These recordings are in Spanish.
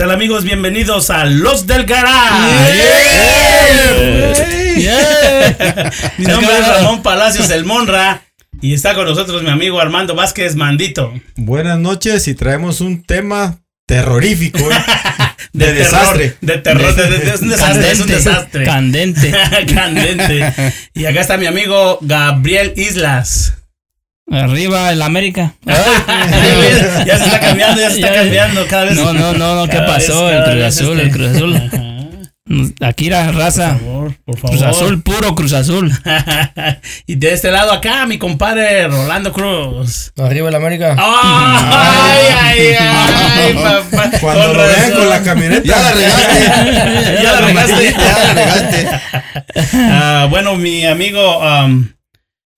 tal amigos? Bienvenidos a Los del Garage. mi nombre es Ramón Palacios el Monra y está con nosotros mi amigo Armando Vázquez Mandito. Buenas noches y traemos un tema terrorífico. ¿eh? De, De terror, desastre. De terror, de- de- es un desastre, es un desastre. Candente. Candente. Y acá está mi amigo Gabriel Islas. Arriba el América. ya se está cambiando, ya se está cambiando cada vez. No, no, no, no, ¿qué pasó? vez- El Cruz Azul, este- el Cruz Azul. Aquí la Por raza. favor, por favor. Cruz Azul, puro Cruz Azul. y de este lado acá, mi compadre Rolando Cruz. Arriba el América. ¡Ay, ay, ay, papá! Cuando Con lo vean razón. con la camioneta. Ya la regaste. Ya la regaste. Ya la regaste. Ah, bueno, mi amigo, am,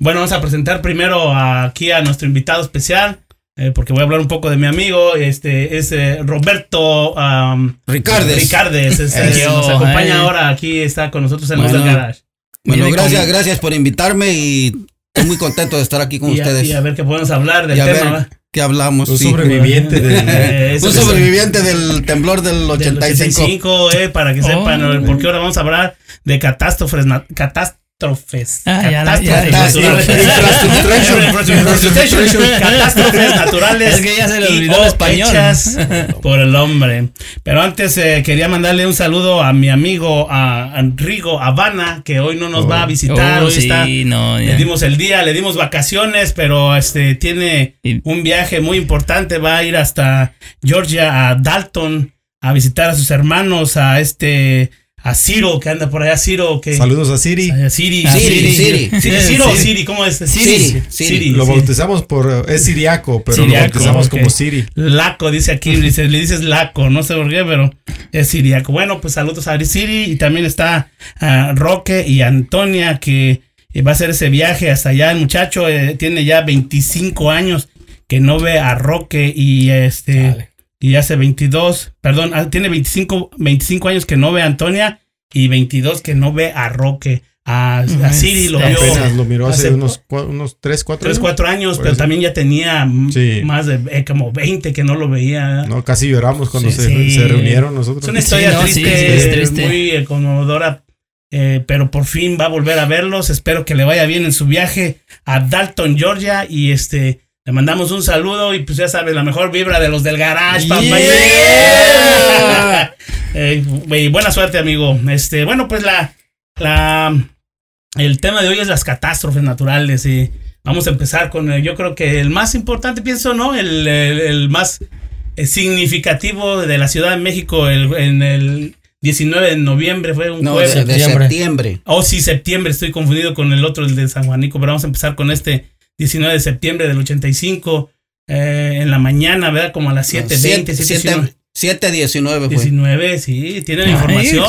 bueno, vamos a presentar primero aquí a nuestro invitado especial, eh, porque voy a hablar un poco de mi amigo, este es eh, Roberto am, Ricardes. Ricardes, es- es- Eso, nos acompaña eh. ahora, aquí está con nosotros en Los Bueno. del Garage. Bueno, gracias, gracias por invitarme y estoy muy contento de estar aquí con Y a, ustedes. y a ver qué podemos hablar del Y a tema. ver qué hablamos. Un sí. sobreviviente de. Eh, eso Un sobreviviente del temblor del del 85. 85, eh, para que Oh. sepan, porque ahora vamos a hablar de catástrofes, na- catástrofes. Ah, ya catástrofes naturales. Infrastructuration. catástrofes naturales Es que ya se le olvidó el o español. hechas por el hombre. Pero antes eh, quería mandarle un saludo a mi amigo a, a Rigo Habana, que hoy no nos va a visitar. Oh, hoy está sí, no, le dimos el día, le dimos vacaciones, pero este tiene un viaje muy importante. Va a ir hasta Georgia, a Dalton, a visitar a sus hermanos, a este, a Ciro, que anda por allá, Ciro, que. Saludos a Siri. a Siri, Siri, Siri. Ciro o Siri, ¿cómo es? Siri, Siri. Lo bautizamos por. Es siriaco, pero Siriaco, lo bautizamos como Siri. Laco, dice aquí, dice, le dices Laco, no sé por qué, pero es siriaco. Bueno, pues saludos a Siri y también está ah, Roque y Antonia que eh, va a hacer ese viaje hasta allá. El muchacho eh, tiene ya 25 años que no ve a Roque y este Dale. Y hace 22, perdón, ah, tiene 25, 25 años que no ve a Antonia y 22 que no ve a Roque. A, a Siri lo vio Apenas lo miró hace hace unos, unos 3, 4 3, 4 años, pero eso. también ya tenía Sí. más de eh, como 20 que no lo veía. No, casi lloramos cuando Sí, se, sí. se reunieron nosotros. Es una historia no, triste, es triste. muy eh, conmovedora, eh, pero por fin va a volver a verlos. Espero que le vaya bien en su viaje a Dalton, Georgia. Y este, le mandamos un saludo y pues ya sabes, la mejor vibra de los del garage, papá. Yeah. Eh, y buena suerte, amigo. Este, bueno, pues la, la, el tema de hoy es las catástrofes naturales y vamos a empezar con, eh, yo creo que el más importante, pienso, ¿no? El, el- el más eh, significativo de la Ciudad de México el- en el 19 de noviembre fue un No, de, jueves. de septiembre. septiembre. Oh, sí, septiembre, estoy confundido con el otro, el de San Juanico, pero vamos a empezar con este 19 de septiembre del 85, eh, en la mañana, ¿verdad? Como a las 7.20, 7.19. 7-19 fue. 19, sí, tienen Ay, información.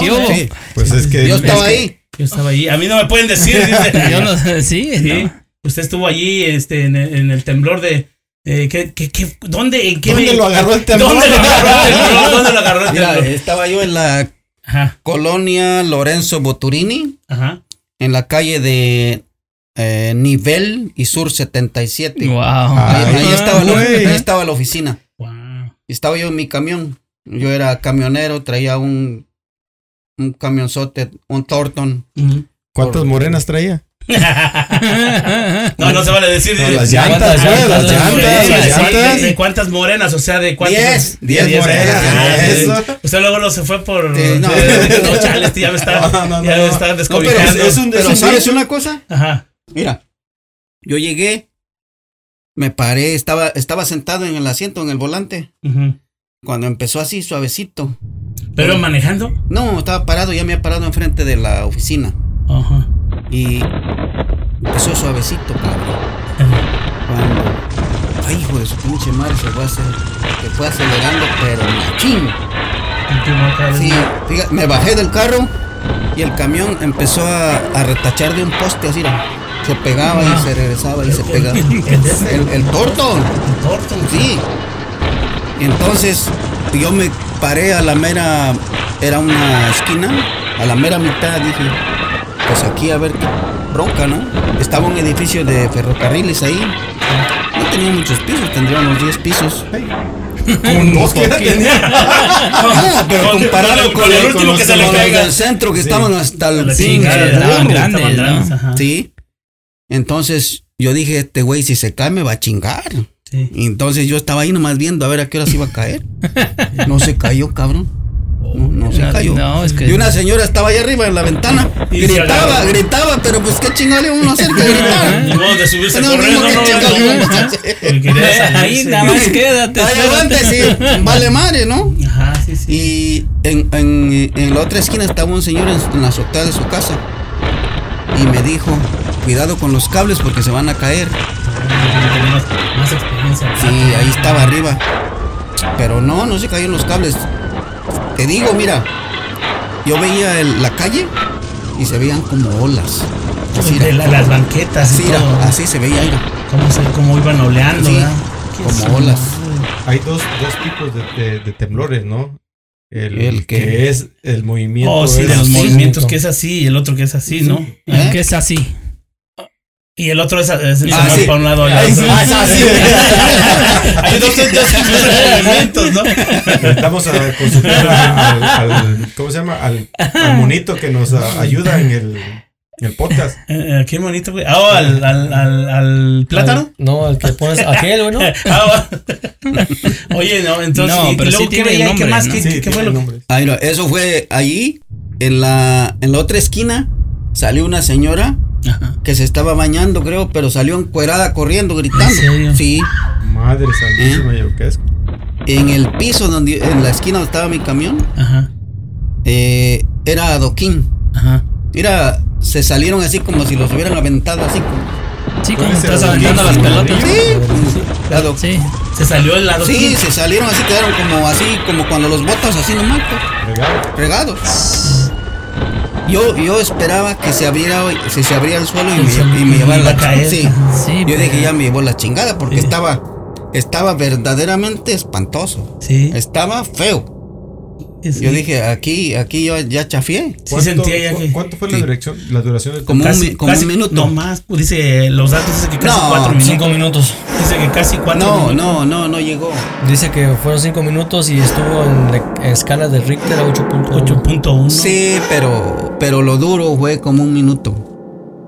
Pues es que. Yo estaba es que- ahí. Yo estaba ahí. A mí no me pueden decir, dice. Yo no sí, Sí. no. Usted estuvo allí este, en, el, en el temblor de. Eh, ¿qué, qué, qué- dónde en qué ¿Dónde lo agarró el temblor? ¿Dónde lo agarró el temblor? ¿Dónde lo agarró el Mira, temblor? estaba yo en la Ajá, colonia Lorenzo Boturini, ajá. en la calle de eh, Nivel y Sur 77. Wow. Ahí, ahí estaba la, ahí estaba la oficina. Wow. Estaba yo en mi camión. Yo era camionero, traía un, un camionzote, un Thornton. ¿Cuántas morenas traía? No, no se vale decir. No, las llantas, las llantas, las llantas. ¿De cuántas morenas? O sea, ¿de cuántas? Diez, diez Diez, morenas, ah, eso. Usted luego lo se fue por. Sí, no. no, chale, este ya me está, No, no, ya no. me está No, pero, descobijando. es un- pero un ¿sabes una cosa? Ajá. Mira, yo llegué, me paré, estaba, estaba sentado en el asiento, en el volante, ujú. cuando empezó así suavecito. Pero manejando. No, estaba parado, ya me había parado enfrente de la oficina. Ajá. Y empezó suavecito, cabrón. Cuando, ay, hijo de su pinche madre, se fue, hacer, se fue acelerando, pero machín. Sí, fíjate, me bajé del carro y el camión empezó a, a retachar de un poste así. ¿no? Se pegaba y se regresaba y se pegaba. El, el tortón, sí. Y entonces yo me paré a la mera, era una esquina, a la mera mitad dije, pues aquí a ver qué bronca, ¿no? Estaba un edificio de ferrocarriles ahí. No tenía muchos pisos, tendría unos 10 pisos. Con dos que tenía. No, pero comparado con el el- último que se le del centro que estaban hasta el Sí. Sí. Entonces yo dije, este güey, si se cae me va a chingar. Sí. Entonces yo estaba ahí nomás viendo a ver a qué hora se iba a caer. No se cayó, cabrón. No, no se cayó. no, es que- Y una señora estaba ahí arriba en la ventana. Y gritaba, gritaba, pero pues qué chingale uno hacer que gritar. Ni modo de subirse No, corriendo, no, no, no, Ahí nada más quédate. Ahí adelante, sí. Vale madre, ¿no? Ajá, sí, sí. Y en, en- en la otra esquina estaba un señor en, en la azotea de su casa. Y me dijo, cuidado con los cables porque se van a caer. Tenemos más experiencia. Sí, ahí estaba arriba. Pero no, no se cayeron los cables. Te digo, mira, yo veía el- la calle y se veían como olas. Así, De la- las banquetas y así, era, así se veía. Cómo, se, cómo iban oleando, como olas. Hay dos, dos tipos de, de- de temblores, ¿no? El, El que- que es el movimiento. Oh, sí, de los movimientos que es así y el otro que es así, ¿no? ¿Eh? Que es así. Y el otro es, es el Ah, sí. para un lado y Ay, sí, ah, sí, sí. Hay dos, movimientos, ¿no? Necesitamos a consultar al, al- ¿cómo se llama? Al, al monito que nos a- ayuda en el, en el podcast. Eh, eh, qué bonito, güey. Ah, oh, al, al, al, al plátano. No, el que pones aquel, güey, ¿no? Ah, oh. Oye, no, entonces. No, y pero luego, sí ¿qué tiene? ¿Qué nombre, más? ¿no? ¿Qué, fue lo que.? nombre. Ay, no, eso fue allí, en la, en la otra esquina, salió una señora Ajá. que se estaba bañando, creo, pero salió encuerada corriendo, gritando. ¿En serio? Sí. Madre santísima, yo qué es. En el piso donde, en la esquina donde estaba mi camión, Ajá. eh, era adoquín. Ajá. Mira, se salieron así como si los hubieran aventado así como. Sí, como estás aventando las pelotas. Sí, Sí. Se salió el lado. sí, se salieron así, quedaron como así, como cuando los botas así nomás, pues, Regalo. regados. Yo, yo esperaba que se abriera, se, se abría el suelo y Y se- me, y me y llevara la caer. Sí. Sí, Yo pero- dije, ya me llevó la chingada porque Sí. estaba, estaba verdaderamente espantoso. Sí. Estaba feo. sí. Yo dije, aquí, aquí yo ya chafié. Sí sentía ya que. ¿Cuánto fue la, Sí. dirección, la duración del Como un mi- como un minuto. No más. pues, Dice, los datos dice que casi No, cuatro minutos. Cinco minutos. Dice que casi cuatro No, minutos. no, no, no llegó. Dice que fueron cinco minutos y estuvo en, la- en escala de Richter a 8.1. 8.1. Sí, pero, pero lo duro fue como un minuto.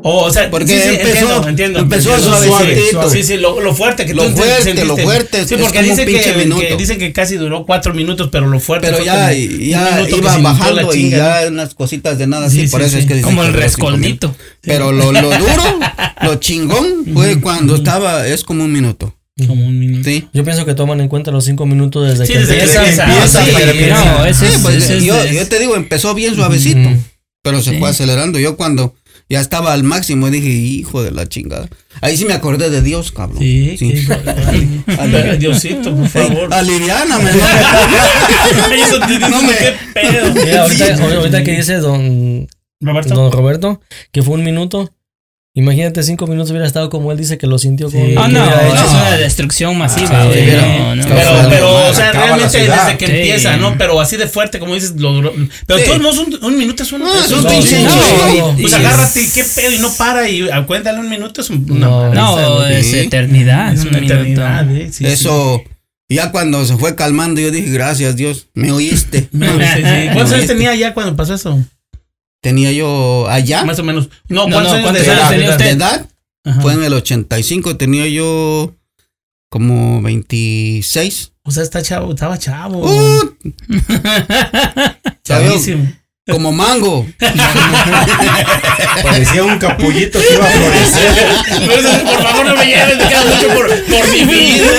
Oh, o sea, Porque sí, sí, empezó- entiendo, entiendo. empezó entiendo. suavecito. suave. Sí, sí, lo, lo fuerte que Lo tú fuerte, sentiste. lo fuerte, Sí, es porque como un dice pinche que, minuto. que dicen que casi duró cuatro minutos, pero lo fuerte Pero fue ya, como ya un minuto que iba bajando y chinga, ya unas cositas de nada Sí, así. sí, por eso sí. es que dicen Como el minutos. Pero lo, lo duro, lo chingón fue cuando estaba, es como un minuto. Como un minuto. Sí. Yo pienso que toman en cuenta los cinco minutos desde Sí, que desde que empieza. empieza. empieza Sí, no, ese es, pues, ese es- yo, es- yo te digo, empezó bien suavecito. Pero se Sí. fue acelerando. Yo cuando ya estaba al máximo dije, hijo de la chingada. Ahí sí me acordé de Dios, cabrón. Sí, sí. Diosito, por favor. Aliviáname. Ay, eso te dice, No me- qué pedo. Mira, ahorita, ahorita que dice don, Roberto. don Roberto que fue un minuto. Imagínate, cinco minutos hubiera estado como él dice que lo sintió como. Sí. Ah, no, es una destrucción masiva. Ah, güey. sí, no, no. pero- Pero, o sea, realmente desde que Sí. empieza, ¿no? Pero así de fuerte, como dices, lo duró. Pero Sí. todos modos, un, un minuto es un. No, es un pinche. Pues Y agárrate, es- qué pedo, y no para, y cuéntale un minuto, es un- una No. No, es eternidad. es un una eternidad, ¿eh? Sí, Eso, ya cuando se fue calmando, yo dije, gracias Dios, me oíste. ¿Cuántos años tenía ya cuando pasó eso? Tenía yo allá, Más o menos. No, No, ¿cuántos no, años ¿cuántos de años edad? tenía de usted? de edad, Ajá. fue en el 85, tenía yo como 26. O sea, está chavo, estaba chavo. Uh, Chavísimo. como mango. Parecía un capullito que iba a florecer. Por favor, no me lleves, me queda mucho por, por vivir.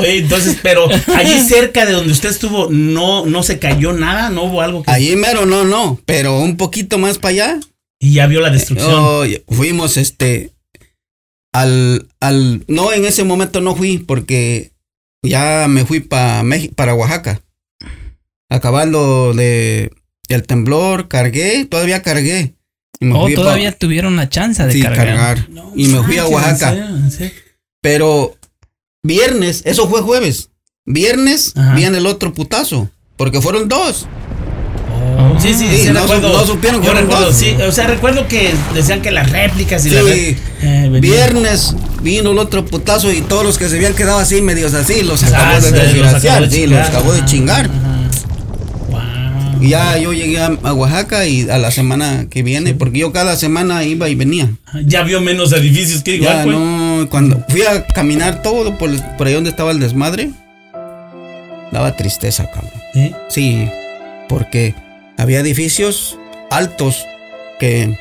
Oye, entonces, pero allí cerca de donde usted estuvo, no, no se cayó nada, no hubo algo que. Allí mero no, no, pero un poquito más para allá. Y ya vio la destrucción. oh, fuimos este al al no en ese momento no fui porque ya me fui para para Oaxaca. Acabando de el temblor, cargué, todavía cargué. Y me Oh, fui pa- todavía tuvieron la chance de sí, cargar. cargar. No y me fui a Oaxaca. Pero viernes, eso fue jueves. Viernes Ajá. viene el otro putazo. Porque fueron dos. Oh, Sí, sí, sí, Sí, no recuerdo. su- no supieron que recuerdo, dos. sí, o sea, recuerdo que decían que las réplicas y Sí, las eh, viernes vino el otro putazo y todos los que se habían quedado así, medios así, los Ah, acabó de sí, los desgraciar, acabó de sí, los acabó de chingar. Y ya yo llegué a, Oaxaca y a la semana que viene, porque yo cada semana iba y venía. Ya vio menos edificios que igual, Ya güey. no, cuando fui a caminar todo por, por ahí donde estaba el desmadre, daba tristeza, cabrón. ¿Sí? Sí, porque había edificios altos que,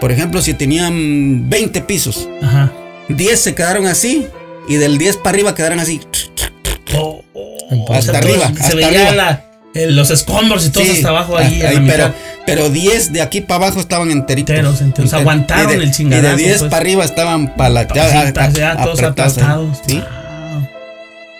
por ejemplo, si tenían 20 pisos, Ajá. 10 se quedaron así y del 10 para arriba quedaron así. Oh, oh, Hasta o sea, arriba, Se hasta veía arriba. la- los escombros y todo Sí, hasta abajo ahí. ah, pero, pero 10 de aquí para abajo estaban enteritos. Enteros, enteros. Enter- Aguantaron de- el chingadazo, Y de 10 pues. para arriba estaban para la Pajitas, ya, todos aplastados. ¿sí? Wow.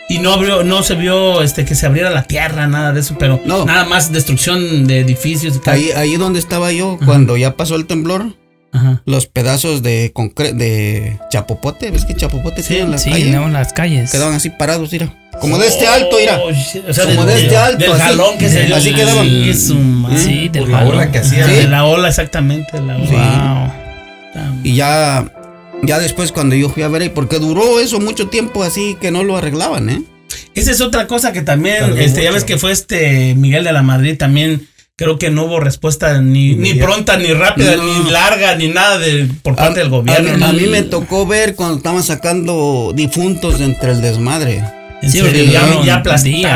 Y no abrió, no se vio este que se abriera la tierra, nada de eso, pero No. nada más destrucción de edificios y tal. Ahí, ahí donde estaba yo, cuando ya pasó el temblor, Ajá. los pedazos de concre de chapopote, ¿ves que chapopote Sí, en la Sí, calle? no, las calles. Quedaban así parados, mira. Como de este alto, mira. Oh. O sea, Como de este alto, Del así. jalón que se. Así quedaban. Sí, Por la ola que hacía. De la ola, exactamente. La ola. Sí. Wow. Y ya, ya después cuando yo fui a ver ahí, porque duró eso mucho tiempo así que no lo arreglaban, ¿eh? Esa es otra cosa que también, Tardó este, ya ves que fue este Miguel de la Madrid también. Creo que no hubo respuesta ni, ni pronta, ni rápida, No. ni larga, ni nada de, por parte del gobierno. A, ¿no? a mí me tocó ver cuando estaban sacando difuntos entre el desmadre. Sí, serio, porque ya, duraron ya.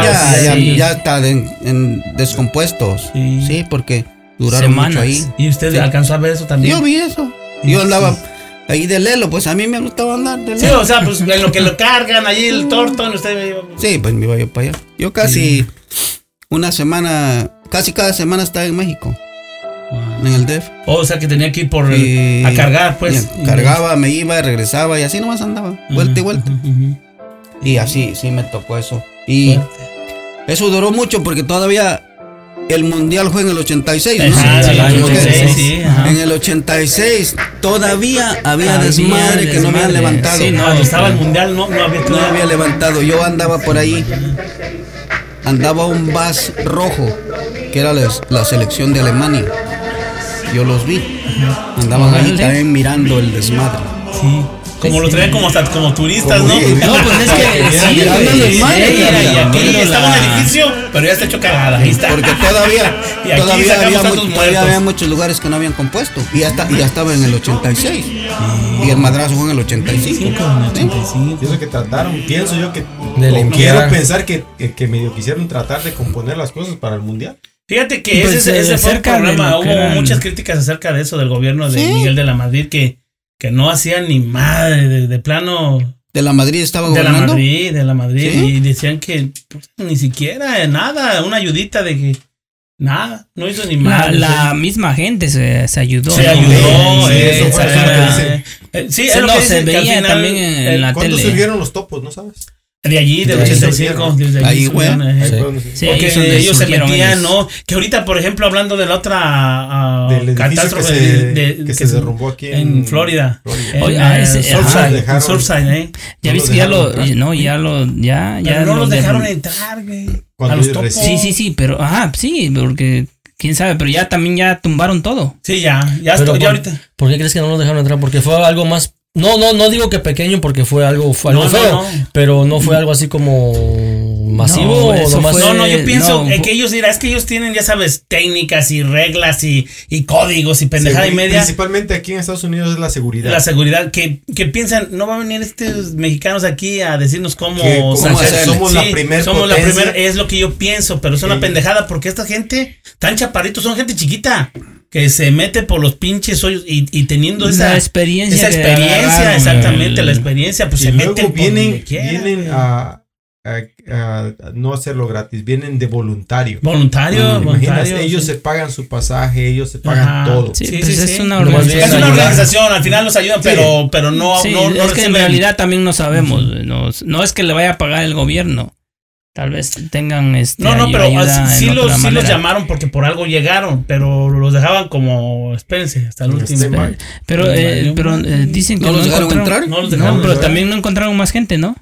Ya, ya, sí. ya está en, en descompuestos. Sí. Sí. porque duraron Semanas. mucho ahí. ¿Y usted Sí. alcanzó a ver eso también? Yo vi eso. Yo andaba ahí de lelo, pues a mí me gustaba andar de Sí, lelo. o sea, pues en lo que lo cargan allí el tortón, usted me iba- Sí, pues me iba yo para allá. Yo casi una semana, casi cada semana estaba en México, en el DEF. Oh, o sea, que tenía que ir por Y- a cargar, pues. cargaba, me iba, regresaba y así nomás andaba, vuelta y vuelta. Y así, sí me tocó eso. Y eso duró mucho porque todavía el mundial fue en el 86, ¿no? Ajá, Sí, el sí, 86, sí. En el 86 todavía había desmadre que no habían levantado. sí, no, Cuando estaba el mundial no, no había No había levantado. Yo andaba por ahí. Andaba un bus rojo, que era la, la selección de Alemania. Yo los vi. Andaban ahí también mirando el desmadre. Sí. Como lo traían como, hasta- como turistas, ¿no? No, pues es que sí, el estaba la- un edificio, pero ya está hecho cagada. Ahí está. Porque todavía, Y aquí todavía, había, todavía muchos lugares que no habían compuesto. Y ya, está, y ya estaba en el 86. Y el madrazo fue en el 85. Sí, como en el ¿Sí? 85. Y eso que trataron, pienso yo que quiero pensar que, que, que medio quisieron tratar de componer las cosas para el mundial. Fíjate que Pues, ese, ese eh, fue lo que hubo muchas críticas acerca de eso del gobierno de Sí. Miguel de la Madrid que, que no hacía ni madre de, de plano De la Madrid estaba de la gobernando. Madrid, de la Madrid ¿Sí? y decían que pues, ni siquiera eh, nada, una ayudita de que nada, no hizo ni La, madre. la misma gente se, se ayudó. se ayudó, Sí, eh, eso fue esa- lo que dicen. eh, sí, Sí, es lo no, que se veía final, también en eh, la ¿Cuándo tele. surgieron los topos, no sabes? De allí, del De ahí 85, surgieron. desde allí Ahí, güey. surgieron, eh. Ahí Sí. Sí, Porque ellos se metían, ellos. ¿no? Que ahorita, por ejemplo, hablando de la otra ah, Del edificio que catástrofe se, de- de- que se derrumbó aquí en, en Florida. Florida. En, Oye, ah, eh, ese- Surfside, en Dejaron- Surfside, ¿eh? Ya No viste los que ya lo. entrar. No, ya lo. Ya, ya Pero no los de- dejaron entrar, güey. Cuando a los topos. Sí, sí, sí, pero. Ajá, sí, porque. Quién sabe, pero ya también ya tumbaron todo. Sí, ya, ya, Pero estoy, ya ahorita. ¿por qué crees que no nos dejaron entrar? Porque fue algo más. No, no, no digo que pequeño porque fue algo, fue algo No, feo, no. pero no fue algo así como masivo No, o fue- No, no, yo pienso que ellos, mira, es que ellos tienen, ya sabes, técnicas y reglas y, y códigos y pendejada y media. Principalmente aquí en Estados Unidos es la seguridad. La seguridad, que, que piensan, no van a venir estos mexicanos aquí a decirnos cómo, cómo hacerle. somos la primer Somos la primera, es lo que yo pienso, pero es una pendejada porque esta gente, tan chaparritos, son gente chiquita, que se mete por los pinches hoyos y, y teniendo esa La experiencia esa experiencia, agarraron, exactamente, el- la experiencia, pues y se luego meten por vienen, vienen a, a- a no hacerlo gratis, vienen de voluntario. voluntario, Mm, Imagínate, voluntario. ellos sí. se pagan su pasaje, ellos se pagan Ajá. todo. Sí, Sí, pues sí, es sí. una organización. Es una organización, al final nos ayudan, Sí. pero, pero no, Sí, no, no es que en realidad también no sabemos. No, no es que le vaya a pagar el gobierno. Tal vez tengan este. No, no, pero ayuda sí, los, sí los llamaron porque por algo llegaron, pero los dejaban como, espérense, hasta el Este último. Pero, eh, pero eh, dicen que ¿No no, los dejaron entrar? No los No, dejaron pero también no encontraron más gente, ¿no?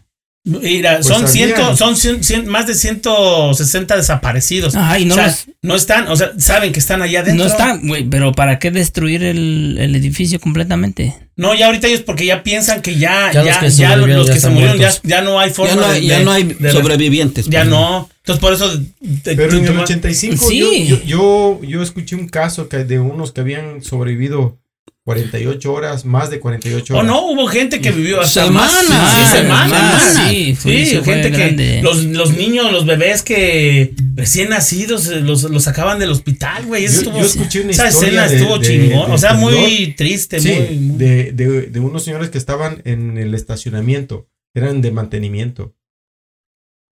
Mira, Pues son, ciento, son cien- cien- más de 160 desaparecidos. No o sea, los- no están, o sea, saben que están allá adentro. No está, güey, pero ¿para qué destruir el, el edificio completamente? No, ya ahorita ellos porque ya piensan que ya, Ya ya, los que ya los, sobrevivieron los ya que se están murieron ya, ya no hay forma Ya no hay, de, ya de- no hay de- sobrevivientes. Ya pues. no. Entonces por eso. de- Pero en el tú- 85 Sí. yo, yo, yo, yo escuché un caso que de unos que habían sobrevivido 48 horas, más de 48 Oh, horas. no, hubo gente que vivió hasta Semanas. más. Sí, semanas. sí, gente que. Los, los niños, los bebés que recién nacidos eh, los, los sacaban del hospital, güey. Eso Yo- estuvo. yo escuché una esa historia escena de- estuvo de- chingón. de o sea, muy triste, Sí, muy. muy- de, de, de unos señores que estaban en el estacionamiento, eran de mantenimiento.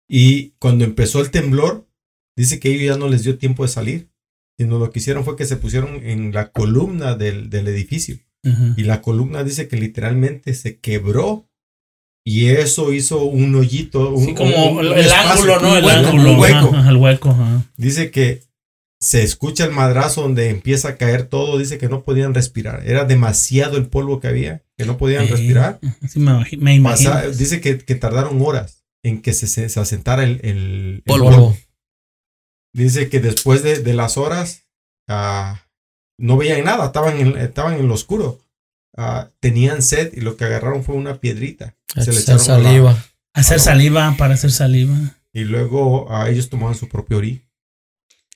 Y cuando empezó el temblor, dice que ellos ya no les dio tiempo de salir, sino lo que hicieron fue que se pusieron en la columna del, del edificio. Y la columna dice que literalmente se quebró y eso hizo un hoyito, un, Sí, como un- un el espacio, ángulo, ¿no? El ángulo. un hueco. ajá, el hueco, ajá. Dice que se escucha el madrazo donde empieza a caer todo. Dice que no podían respirar. Era demasiado el polvo que había, que no podían respirar. Sí, me, imagi- me imagino. Pasa- dice que, que tardaron horas en que se, se, se asentara el, el- el Polvo. polvo. Dice que después de, de las horas ah, no veían nada, estaban en, estaban en lo oscuro. Ah, tenían sed y lo que agarraron fue una piedrita. Se le Echar echaron a la- saliva. Hacer saliva para hacer saliva. y luego a ellos tomaban su propio orí.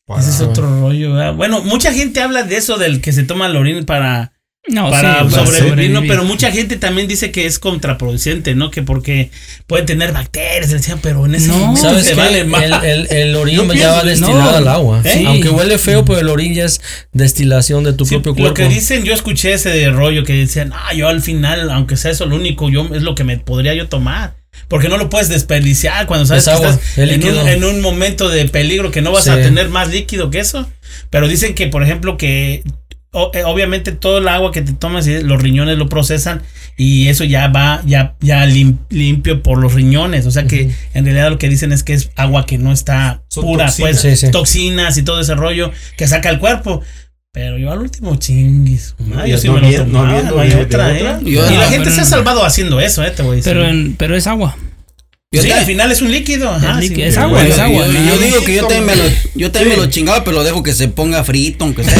para- Ese es otro rollo. ¿verdad? Bueno, mucha gente habla de eso, del que se toma el orín para, No, para sí, sobrevivir, ¿no? Pero mucha gente también dice que es contraproducente, ¿no? Que porque puede tener bacterias, decían, pero en ese No. momento ¿Sabes se vale más. el, el, el orín ya va destilado no. al agua. Sí. Aunque huele feo, pero el orín ya es destilación de tu Sí, propio lo cuerpo. que dicen, yo escuché ese rollo que decían, ah, yo al final, aunque sea eso lo único, yo es lo que me podría yo tomar. Porque no lo puedes desperdiciar cuando sabes Es que agua, estás es en un, líquido. en un momento de peligro que no vas Sí. a tener más líquido que eso. Pero dicen que, por ejemplo, que o- eh, obviamente todo el agua que te tomas, y los riñones lo procesan y eso ya va ya, ya lim- limpio por los riñones. O sea que en realidad lo que dicen es que es agua que no está Son pura, toxinas. pues Sí, sí. toxinas y todo ese rollo que saca el cuerpo. Pero yo al último chinguis. No, ya yo sí no me lo había- no tomaba, habiendo no hay otra, otra. ¿eh? Yo- y la Ah, gente pero- se ha salvado haciendo eso, ¿eh? Te voy a decir. Pero, en- pero es agua. Sí, al final es un líquido. Ajá, Es sí. es agua, bueno, es agua. Yo, digo que yo también me lo, yo también Sí. me lo chingaba, pero lo dejo que se ponga frito, aunque sea.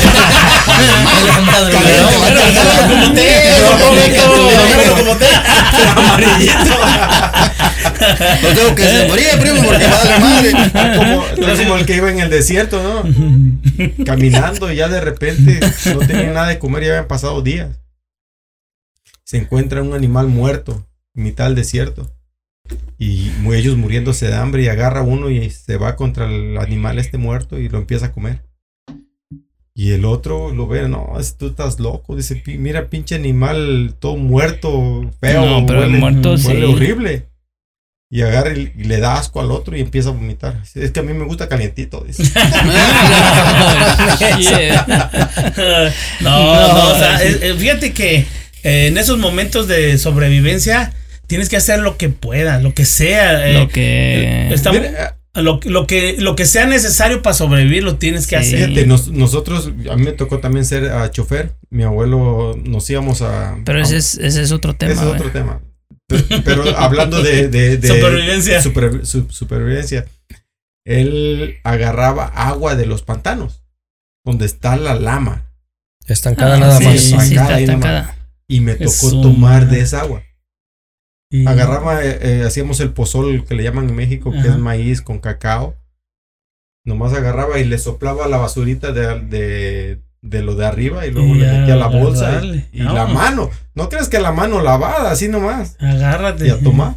Lo dejo que se moría, primo, porque vale madre. como, como el que iba en el desierto, ¿no? Caminando y ya de repente no tenía nada de comer y habían pasado días. Se encuentra un animal muerto en mitad del desierto. Y ellos muriéndose de hambre y agarra uno y se va contra el animal este muerto y lo empieza a comer. Y el otro lo ve, no, tú estás loco. Dice, "Pi- mira, pinche animal todo muerto, feo, No, pero el muerto huele sí. horrible. Y agarra y, y le da asco al otro y empieza a vomitar. Dice, Es que a mí me gusta calientito. Dice. No, no, o sea, fíjate que eh, en esos momentos de sobrevivencia tienes que hacer lo que puedas, lo que sea. eh, Lo que. está- Mira, lo, lo que, lo que sea necesario para sobrevivir lo tienes que Sí. hacer. Fíjate, nos- nosotros, a mí me tocó también ser ah, chofer. Mi abuelo nos íbamos a. Pero ese es, ese es otro tema. ese es otro tema. Pero, pero hablando de, de- de- Supervivencia. super- su- supervivencia, él agarraba agua de los pantanos, donde está la lama, Estancada Ah, nada sí, más. Sí, sí, Estancada está estancada. y me tocó tomar madre. de esa agua. Y- Agarraba, eh, eh, hacíamos el pozol que le llaman en México, que Ajá. es maíz con cacao. Nomás agarraba y le soplaba la basurita de, de, de lo de arriba y luego Y le metía la bolsa y, No. la mano. No crees que la mano lavada, así nomás. Agárrate. Y a tomar.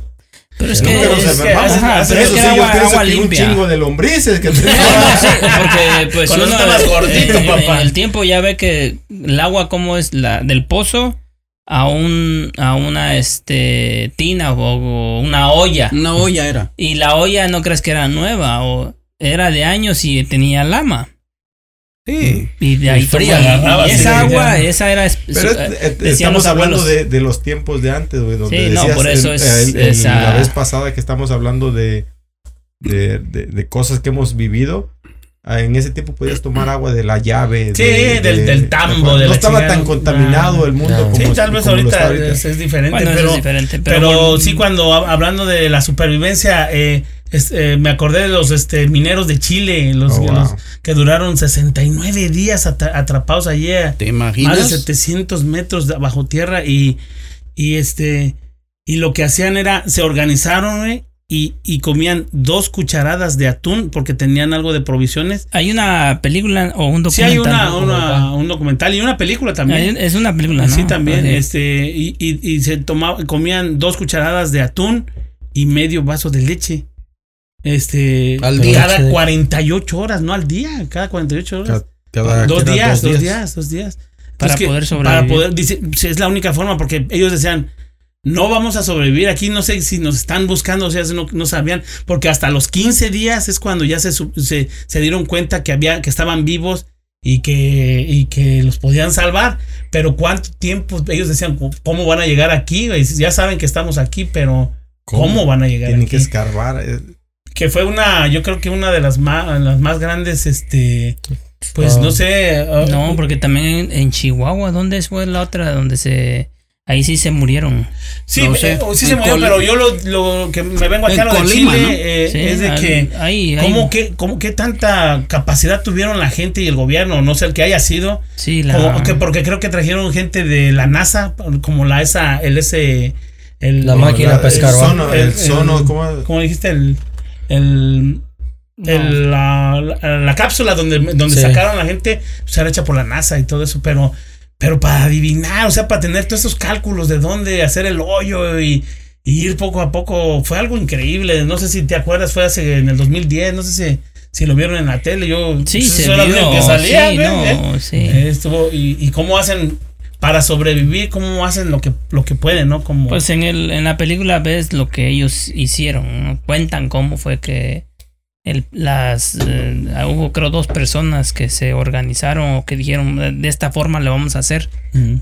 Pero es que. nos es que Ajá, pero es Eso que sí, yo agua, pienso agua que un chingo de lombrices que No, no, sí, porque pues Cuando uno estabas gordito, en- en papá. el tiempo ya ve que el agua como es la del pozo a un a una este tina o, o una olla Una olla era. y la olla no crees que era nueva o era de años y tenía lama Sí. y de ahí fría, y esa agua ya. esa era Pero es- eh, eh, estamos hablando de, de los tiempos de antes, güey, donde Sí, no, por eso el- es- el- el- esa- la vez pasada que estamos hablando de, de, de- de cosas que hemos vivido. Ah, en ese tiempo podías tomar agua de la llave. Sí, de- del, de- del tambo. no de estaba chingada. tan contaminado el mundo Ah. como, Sí, tal vez ahorita, Es, es diferente, Bueno, pero, es diferente, pero pero, bueno. sí cuando hab- hablando de la supervivencia, eh, es- eh, me acordé de los este, mineros de Chile, los, Oh, wow. los que duraron 69 días atra- atrapados allí a ¿Te más de imaginas? 700 metros de- bajo tierra y, y este y lo que hacían era se organizaron güey, y, y comían dos cucharadas de atún porque tenían algo de provisiones. Hay una película o un Sí documental. hay una, ¿no? una- un documental y una película también. Hay- Es una película, ¿no? Sí, también. Sí. Este, y, y, y se tomaba, comían dos cucharadas de atún y medio vaso de leche. Este, Al día. cada Sí. 48 horas, no al día, cada 48 horas. Cada- cada- dos, cada días, dos días, dos días. Para Entonces, poder Para sobrevivir. poder, dice, sí, es la única forma porque ellos decían, no vamos a sobrevivir aquí, no sé si nos están buscando, o sea, no, no sabían, porque hasta los 15 días es cuando ya se, su- se, se dieron cuenta que había, que estaban vivos y que, y que los podían salvar, pero cuánto tiempo ellos decían, ¿cómo van a llegar aquí? Ya saben que estamos aquí, pero ¿cómo, van a llegar Tienen aquí? que escarbar. eh, que fue una, yo creo que una de las más, las más grandes, este, pues Ah. no sé. ah, No, porque también en, en Chihuahua, ¿dónde fue la otra? Donde se. Ahí sí se murieron. Sí, No sé. eh, sí se Col- pero yo lo, lo que me vengo aquí a lo de Colima, Chile ¿no? eh, Sí, es de que ahí- ahí- ¿cómo, que, cómo que tanta capacidad tuvieron la gente y el gobierno, no sé el que haya sido, Sí, la. como que porque creo que trajeron gente de la NASA, como la esa, el ese, el, La máquina la- para el sono, el sono, ¿cómo? ¿cómo dijiste? El, el, No. el- la, la- la cápsula donde, donde Sí. sacaron a la gente, pues era hecha por la NASA y todo eso, pero, pero para adivinar, o sea, para tener todos esos cálculos de dónde hacer el hoyo y, y ir poco a poco, fue algo increíble. No sé si te acuerdas, fue hace en el 2010, no sé si, si lo vieron en la tele. Yo, Sí, pues, se era lo vio, que salía, sí, no, ¿eh? sí. Estuvo, y, y cómo hacen para sobrevivir, cómo hacen lo que, lo que pueden, ¿no? Como, Pues en el en la película ves lo que ellos hicieron, ¿no? cuentan cómo fue que el, las eh, hubo creo dos personas que se organizaron o que dijeron "De- esta forma le vamos a hacer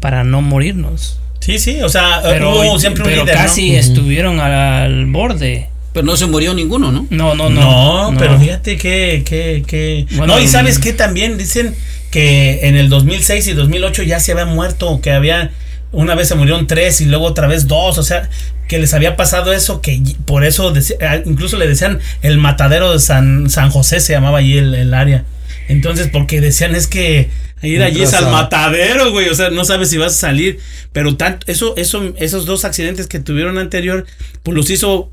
para no morirnos. Sí, sí, o sea, Pero, hubo siempre un pero líder, ¿no? casi estuvieron al borde. Pero no se murió ninguno, ¿no? No, no, No, no. pero fíjate que, que, que... Bueno, no, y sabes que también dicen que en el 2006 y 2008 ya se había muerto, que había... Una vez se murieron tres y luego otra vez dos, o sea, que les había pasado eso, que por eso ah, incluso le decían el matadero de San, San José, se llamaba allí el, el área. Entonces, porque decían es que ir allí es al matadero, güey, o sea, no sabes si vas a salir, pero tanto, eso, eso, esos dos accidentes que tuvieron anterior, pues los hizo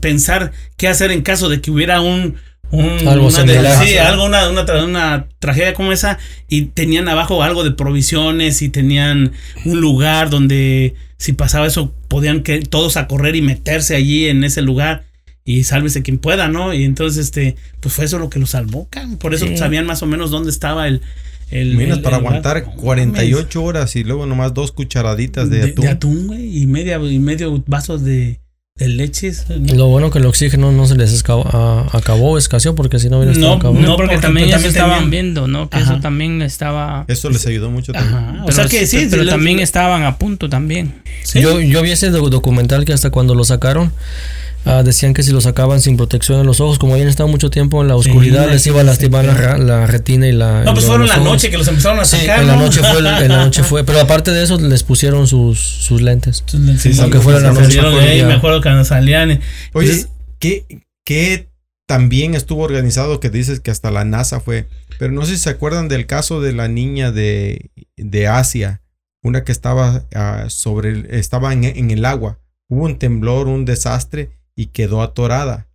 pensar qué hacer en caso de que hubiera un, un Algo una similar. sí, algo una, una, tra- una tragedia como esa y tenían abajo algo de provisiones y tenían un lugar donde si pasaba eso podían que todos a correr y meterse allí en ese lugar y sálvese quien pueda, ¿no? Y entonces este pues fue eso lo que los salvó, cabrón. por eso Sí. sabían más o menos dónde estaba el el, Menos el- para el lugar. aguantar No 48 horas y luego nomás dos cucharaditas de, de, atún. de atún, güey, y media y medio vaso de, leches. Lo bueno que el oxígeno no se les esca- a- acabó, escaseó, porque si no hubiera estado No. No, porque, porque también estaban tenían- viendo, ¿no? Que Ajá. eso también estaba. Eso les ayudó mucho también. Ajá. O Pero, sea que sí, pero sí, también estaban a punto también. sí. Yo, yo vi ese doc- documental que hasta cuando lo sacaron, ah, decían que si lo sacaban sin protección en los ojos, como habían estado mucho tiempo en la oscuridad, Sí, les iba a sí, lastimar la, ra- la retina y la. No, pues fueron la ojos. noche que los empezaron a Sí, sacar. en la ¿no? noche fue, en la noche fue, pero aparte de eso les pusieron sus, sus lentes. Sí, sí, aunque fuera en la noche, ahí, me acuerdo cuando salían. Oye, ¿qué, qué también estuvo organizado que dices que hasta la NASA fue? Pero no sé si se acuerdan del caso de la niña de, de Asia, una que estaba ah, sobre estaba en, en el agua. Hubo un temblor, un desastre y quedó atorada.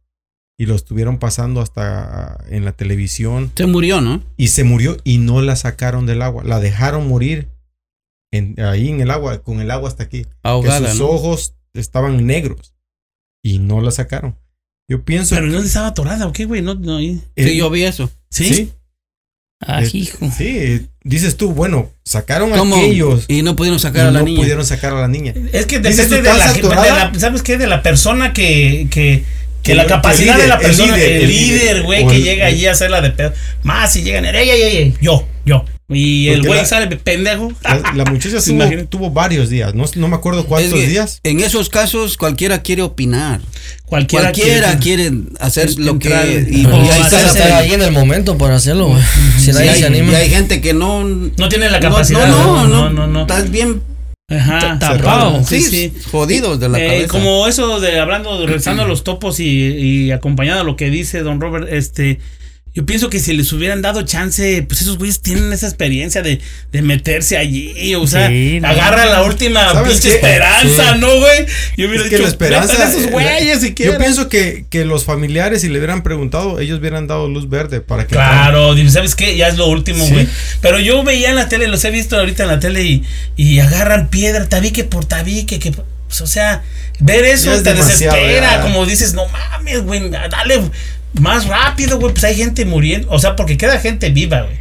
Y lo estuvieron pasando hasta en la televisión Se murió, ¿no? y se murió y no la sacaron del agua. La dejaron morir en- ahí en el agua, con el agua hasta aquí. que Ahogada, sus ¿no? ojos estaban negros y no la sacaron. Yo pienso. pero no estaba atorada, ¿o qué, güey? No, no, Sí, yo vi eso. ¿Sí? sí, Ah, hijo. sí, dices tú, bueno, sacaron a aquellos Y no pudieron sacar a la no niña. pudieron sacar a la niña. Es que Dices, depende ¿tú de de la- ¿Sabes qué? De la persona que, que, que El- la capacidad de la persona, líder, el líder, güey, que el- llega allí a hacerla de pedo. Más si llegan, ey, ey, ey, yo, yo. Y el güey sale pendejo. La, la muchacha ¿Se tuvo, imagina? tuvo varios días, no, no me acuerdo Es cuántos que días. En esos casos cualquiera quiere opinar. Cualquiera, Cualquiera quiere- quiere hacer lo que y, y cada- estar ahí en el momento para hacerlo, güey. Si nadie hay- se anima. y hay gente que no No tiene la no- capacidad. No, no, no, no, no. Estás bien Ajá. tapado. Sí, Sí, sí. jodidos de la Eh, cabeza. como eso de hablando, regresando a los topos y, y acompañado a lo que dice don Robert, este, yo pienso que si les hubieran dado chance, pues esos güeyes tienen esa experiencia de, de meterse allí, o sea, Sí, no. agarra la última ¿Sabes pinche esperanza, Sí. ¿no, güey? Yo hubiera Es que dicho, la esperanza. "Metan esos güeyes si yo quieren". pienso que, que los familiares, si le hubieran preguntado, ellos hubieran dado luz verde para que. Claro, digo, ¿sabes qué? Ya es lo último, Sí. güey. Pero yo veía en la tele, los he visto ahorita en la tele y, y agarran piedra, tabique por tabique, que, pues, o sea, ver eso Ya es te demasiado, desespera, ya. como dices, no mames, güey, dale más rápido, güey, pues hay gente muriendo, o sea, porque queda gente viva, güey.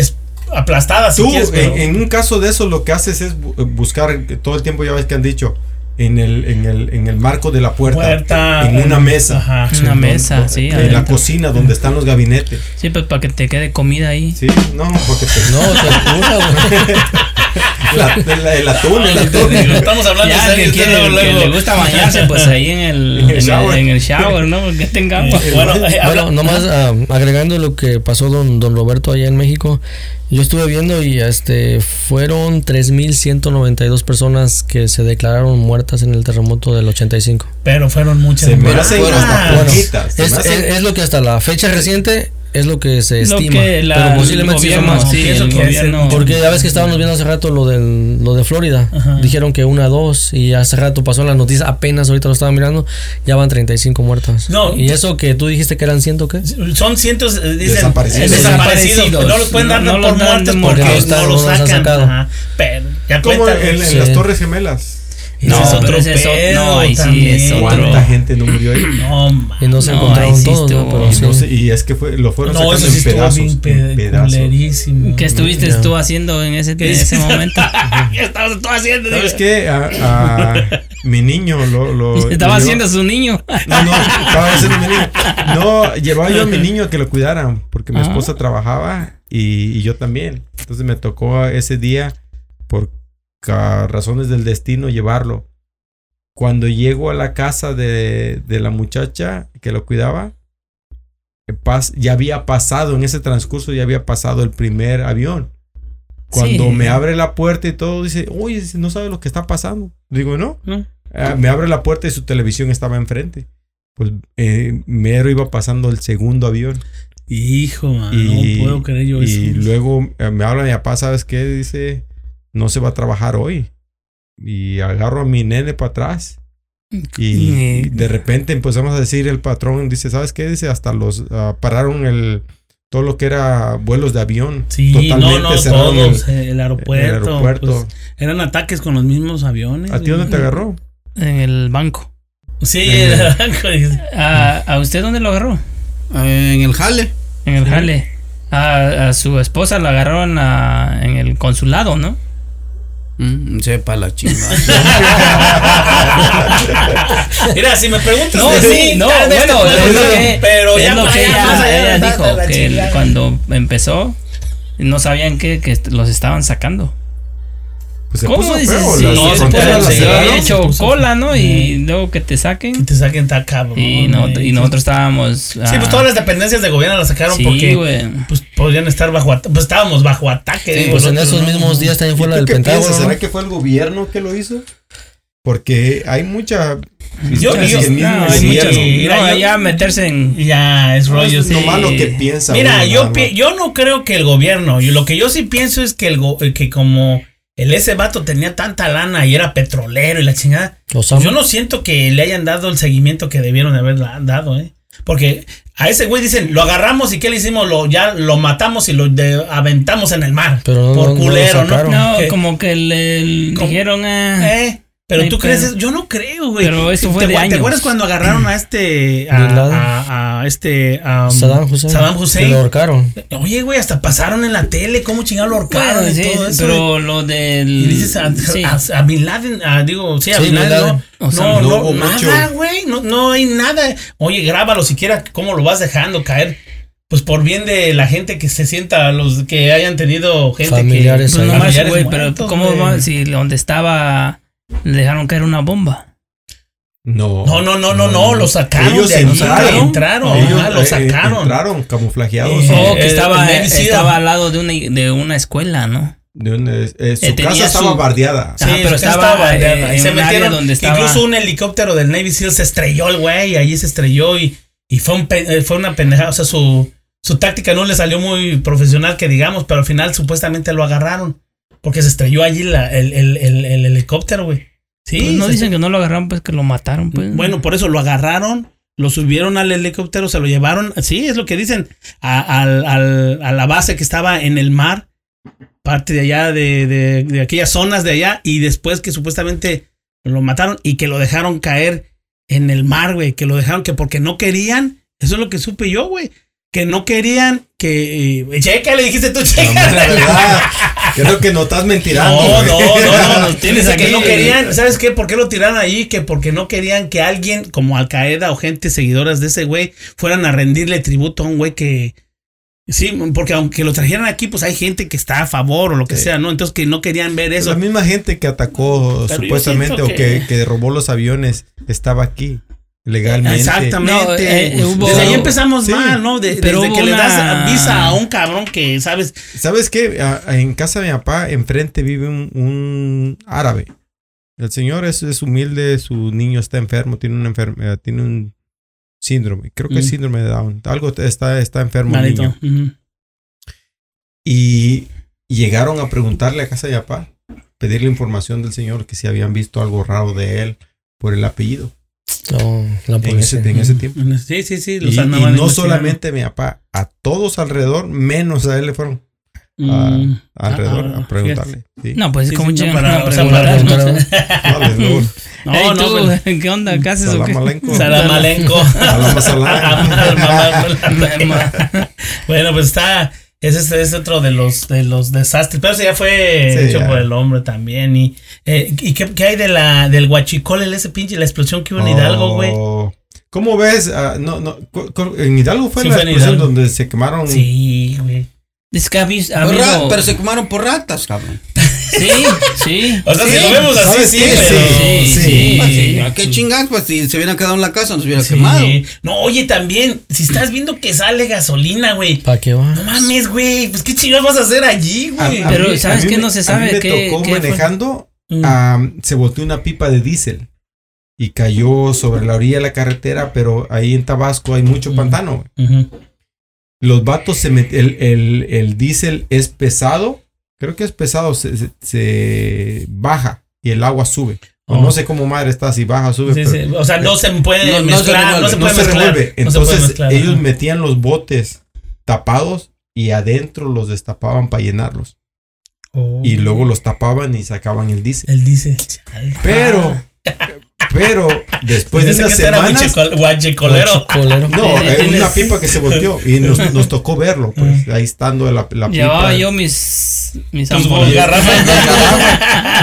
Es aplastada, si Tú, quieres, pero- en, en un caso de eso, lo que haces es bu- buscar todo el tiempo, ya ves que han dicho, en el, en el, en el marco de la puerta, Puerta, en una mesa, Ajá. Una mesa, sí. en la cocina donde están los gabinetes. Sí, pues para que te quede comida ahí. Sí, no, porque te- No, te juro, güey. la- la- el atún, el atún. Estamos hablando Ya, de que, quiere, luego, que luego. le gusta bañarse, pues ahí en el, En el en el- shower. en el shower, ¿no? Porque tenga agua. Bueno, eh, Bueno, nomás ah, agregando lo que pasó don, don Roberto allá en México, yo estuve viendo y este fueron 3.192 personas que se declararon muertas en el terremoto del 85. pero fueron muchas Se me más. hacen Bueno, hasta Bueno, poquitas, se es, me hacen- es- es lo que hasta la fecha reciente es lo que se Lo estima. que la- pero posiblemente gobierno, más. sí, el el- gobierno. Porque ya ves que estábamos viendo hace rato lo, del, lo de Florida. Ajá. Dijeron que una, dos. Y hace rato pasó en las noticias, apenas ahorita lo estaba mirando. Ya van 35 muertas. No. Y eso que tú dijiste que eran ciento, ¿qué? Son cientos, eh, dicen, Desaparecidos. No los pueden dar No- no por los muertos porque muertos. no, Porque no los los han sacan. sacado. Ajá. Pero ya como en, en Sí. las Torres Gemelas. No, Ese es otro ese es no, ahí sí es otro. ¿Cuánta gente no murió ahí? No, Y no se No, encontraron todos, Pero Y, sí. no sé, y es que fue, lo fueron No, sacando eso sí en pedazos. bien en pe- pedazos. ¿Qué estuviste tú haciendo en ese, en ¿Qué ese momento? ¿Qué estabas tú haciendo? ¿Sabes qué? A, a mi niño lo. lo Estaba lo haciendo su niño. No, no, estaba haciendo mi niño. No, llevaba yo a mi niño a que lo cuidaran porque mi Ajá. esposa trabajaba y, y yo también. Entonces me tocó ese día, por razones del destino, llevarlo. Cuando llego a la casa de, de la muchacha que lo cuidaba, eh, pas- ya había pasado, en ese transcurso ya había pasado el primer avión. Cuando Sí. me abre la puerta y todo, dice, oye, no sabe lo que está pasando. Digo, no. No. Ah, me abre la puerta y su televisión estaba enfrente. Pues eh, mero iba pasando el segundo avión. Hijo, man, Y, no puedo creer yo eso. y luego eh, me habla mi papá, ¿sabes qué? Dice, no se va a trabajar hoy. Y agarro a mi nene para atrás. Y Eh. de repente empezamos a decir, el patrón dice, ¿sabes qué? Dice, hasta los ah, pararon el todo lo que era vuelos de avión. Sí, no, no, el- todos. El, aeropuerto. el aeropuerto. pues, eran ataques con los mismos aviones. ¿A ti dónde te agarró? En el banco. Sí, En el el- banco. dice. ¿A, ¿A usted dónde lo agarró? Eh, en el jale. En el jale. A, a su esposa la agarró en, la- en el consulado, ¿no? Mm, sepa la chingada. Mira, si me preguntas. No, sí, no, bueno, pero ya lo que ella, ella la- dijo, que cuando empezó no sabían que, que los estaban sacando. Pues se ¿Cómo puso dices? feo, Sí, las se había hecho puso- cola, ¿no? Y luego que te saquen. Que te saquen tan cabrón. Y, no- y nosotros estábamos. Sí, ah, pues todas las dependencias de gobierno las sacaron sí, porque güey. pues podrían estar bajo ataque. Pues estábamos bajo ataque. Sí, digo, Pues en esos ¿no? mismos días también fue ¿Y la del Pentágono. ¿Será que fue el gobierno que lo hizo? Porque hay mucha. Yo- yo- No, hay muchas. Mira, no, yo- ya meterse en. Ya, es No, rollo. es lo que piensa. Mira, uno, yo, yo no creo que el gobierno, y lo que yo sí pienso es que el go- que como el ese vato tenía tanta lana y era petrolero y la chingada, Osama. yo no siento que le hayan dado el seguimiento que debieron de haber dado, ¿eh? Porque a ese güey dicen, lo agarramos y ¿qué le hicimos? Lo, ya lo matamos y lo de- aventamos en el mar. Pero no- por no- culero, ¿no? No, Que- como que le ¿Cómo? dijeron. ah, Eh, pero tú pero- crees, eso? yo no creo, güey. Pero eso ¿Te- fue te, de ¿Te años. acuerdas cuando agarraron a este, a, a- a este, a, Saddam Hussein. Saddam Hussein? lo ahorcaron. Oye, güey, hasta pasaron en la tele, cómo chingado lo ahorcaron bueno, y sí, todo eso. pero lo del. y dices a, sí. a- a Bin Laden, a- digo, sí, a Sí, Bin Laden, Laden. no, O sea, no, no no, hubo nada, güey, no, no hay nada. Oye, grábalo siquiera, cómo lo vas dejando caer. pues por bien de la gente que se sienta, los que hayan tenido gente Familiares que... Pues familiares güey, pero muertos, ¿cómo va? Si donde estaba le dejaron caer una bomba. No. No, no, no, no, no, lo sacaron Ellos de entraron. entraron, Ellos, ajá, lo eh, sacaron. entraron camuflajeados. Eh, Oh, que el- estaba, estaba al lado de una, de una escuela, ¿no? De eh, eh, su Eh, tenía casa estaba su- bardeada. Ajá, pero es que estaba, bardeada. eh, se un área metieron, donde estaba- incluso un helicóptero del Navy SEAL se estrelló el güey, allí se estrelló y, y fue, un pe- eh, fue una pendejada, o sea, su, su táctica no le salió muy profesional que digamos, pero al final supuestamente lo agarraron porque se estrelló allí la- el, el- el- el helicóptero, güey. Sí, Pues no dicen que no lo agarraron, pues que lo mataron, pues. Bueno, por eso lo agarraron, lo subieron al helicóptero, se lo llevaron, sí, es lo que dicen, a, al- al- a la base que estaba en el mar, parte de allá, de, de- de aquellas zonas de allá, y después que supuestamente lo mataron y que lo dejaron caer en el mar, güey, que lo dejaron que porque no querían, eso es lo que supe yo, güey, que no querían que... Eh, checa, le dijiste tú, No, checa. la verdad, creo que no estás mentirando. No, no, no, no, tienes Dice que aquí. no querían, ¿sabes qué? ¿Por qué lo tiraron ahí? Que porque no querían que alguien como Al Qaeda o gente seguidoras de ese güey fueran a rendirle tributo a un güey que sí, porque aunque lo trajeran aquí, pues hay gente que está a favor o lo que Sí. sea, ¿no? Entonces que no querían ver Es eso. La misma gente que atacó Pero supuestamente o que, que- que robó los aviones estaba aquí legalmente. Exactamente. No, eh, eh, hubo- Desde ahí empezamos Sí. mal, ¿no? De- Pero desde que le das visa a un cabrón que, ¿sabes? ¿Sabes qué? A- a- en casa de mi papá, enfrente vive un, un árabe. El señor es, es humilde, su niño está enfermo, tiene una enfermedad, tiene un síndrome. Creo que es Mm. síndrome de Down. Algo está, está enfermo el niño. Y llegaron a preguntarle a casa de mi papá, pedirle información del señor, que si habían visto algo raro de él por el apellido No, la en ese, en ese tiempo. Sí, sí, sí. Y, Los y andaban no solamente mi papá, a todos alrededor, menos a él le fueron a- Mm. alrededor Ah, a preguntarle. sí. No, pues Sí, como sí, no, para- a o sea, preguntar, para ¿no? No, No, pero- ¿qué onda? ¿Qué haces o qué? Salam aleikum. Salam aleikum. Salam salam. bueno, pues está. Ese es, es otro de los, de los desastres. Pero ese ya fue Sí, hecho ya. por el hombre también. ¿Y, eh, ¿y qué, qué hay de la, del huachicol, el ese pinche, la explosión que hubo en Hidalgo, güey? Oh, ¿Cómo ves? Ah, no, no, en Hidalgo fue Sí, la fue explosión Hidalgo. donde se quemaron. Sí, güey. Es que pero se quemaron por ratas, cabrón. Sí, sí. O sea, Sí, si lo vemos así, ¿sabes sí, qué? pero. Sí, sí. Pues sí, ¿A qué chingas? Pues si se hubieran quedado en la casa, nos hubiera Sí. quemado. No, oye, también, si estás viendo que sale gasolina, güey. ¿Para qué va? No mames, güey. Pues qué chingados vas a hacer allí, A- güey. a Pero, mí- ¿sabes a qué? No se a mí sabe me qué- tocó qué manejando, Mm. ah, se volteó una pipa de diésel y cayó sobre la orilla de la carretera, pero ahí en Tabasco hay mucho Mm. pantano. güey. Ujú. Los vatos se met- el, el, el diésel es pesado, creo que es pesado, se, se- se baja y el agua sube. Oh. no sé cómo madre está, si baja, sube. Sí, pero sí. O sea, no se puede No- no se mezclar, no, se puede mezclar. revuelve. no se puede Entonces mezclar, ellos ajá. metían los botes tapados y adentro los destapaban para llenarlos. Oh. Y luego los tapaban y sacaban el diésel. Él dice. Pero, pero después de unas este era semanas, guachicol- guachicolero. Colero. no, Eh, es tienes- una pipa que se volteó y nos, nos tocó verlo, pues ahí estando la, la pipa. Llevaba yo mis, mis garrafas.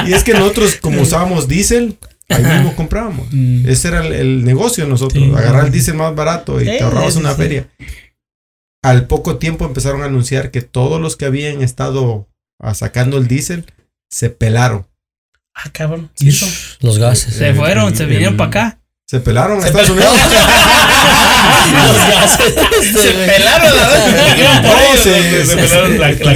Y es que nosotros, como usábamos diésel, ahí mismo comprábamos. Mm. Ese era el, el negocio de nosotros, Sí. agarrar el diésel más barato y Sí, te ahorrabas sí, una sí. feria. Al poco tiempo empezaron a anunciar que todos los que habían estado ah, sacando el diésel se pelaron. Ah, cabrón. ¿Y eso? Los gases. Se El- fueron, el- se vinieron para acá. Se pelaron a Se Estados. Unidos. Los gases. Se pelaron la verdad. No, se, se se- pelaron la, piel, la,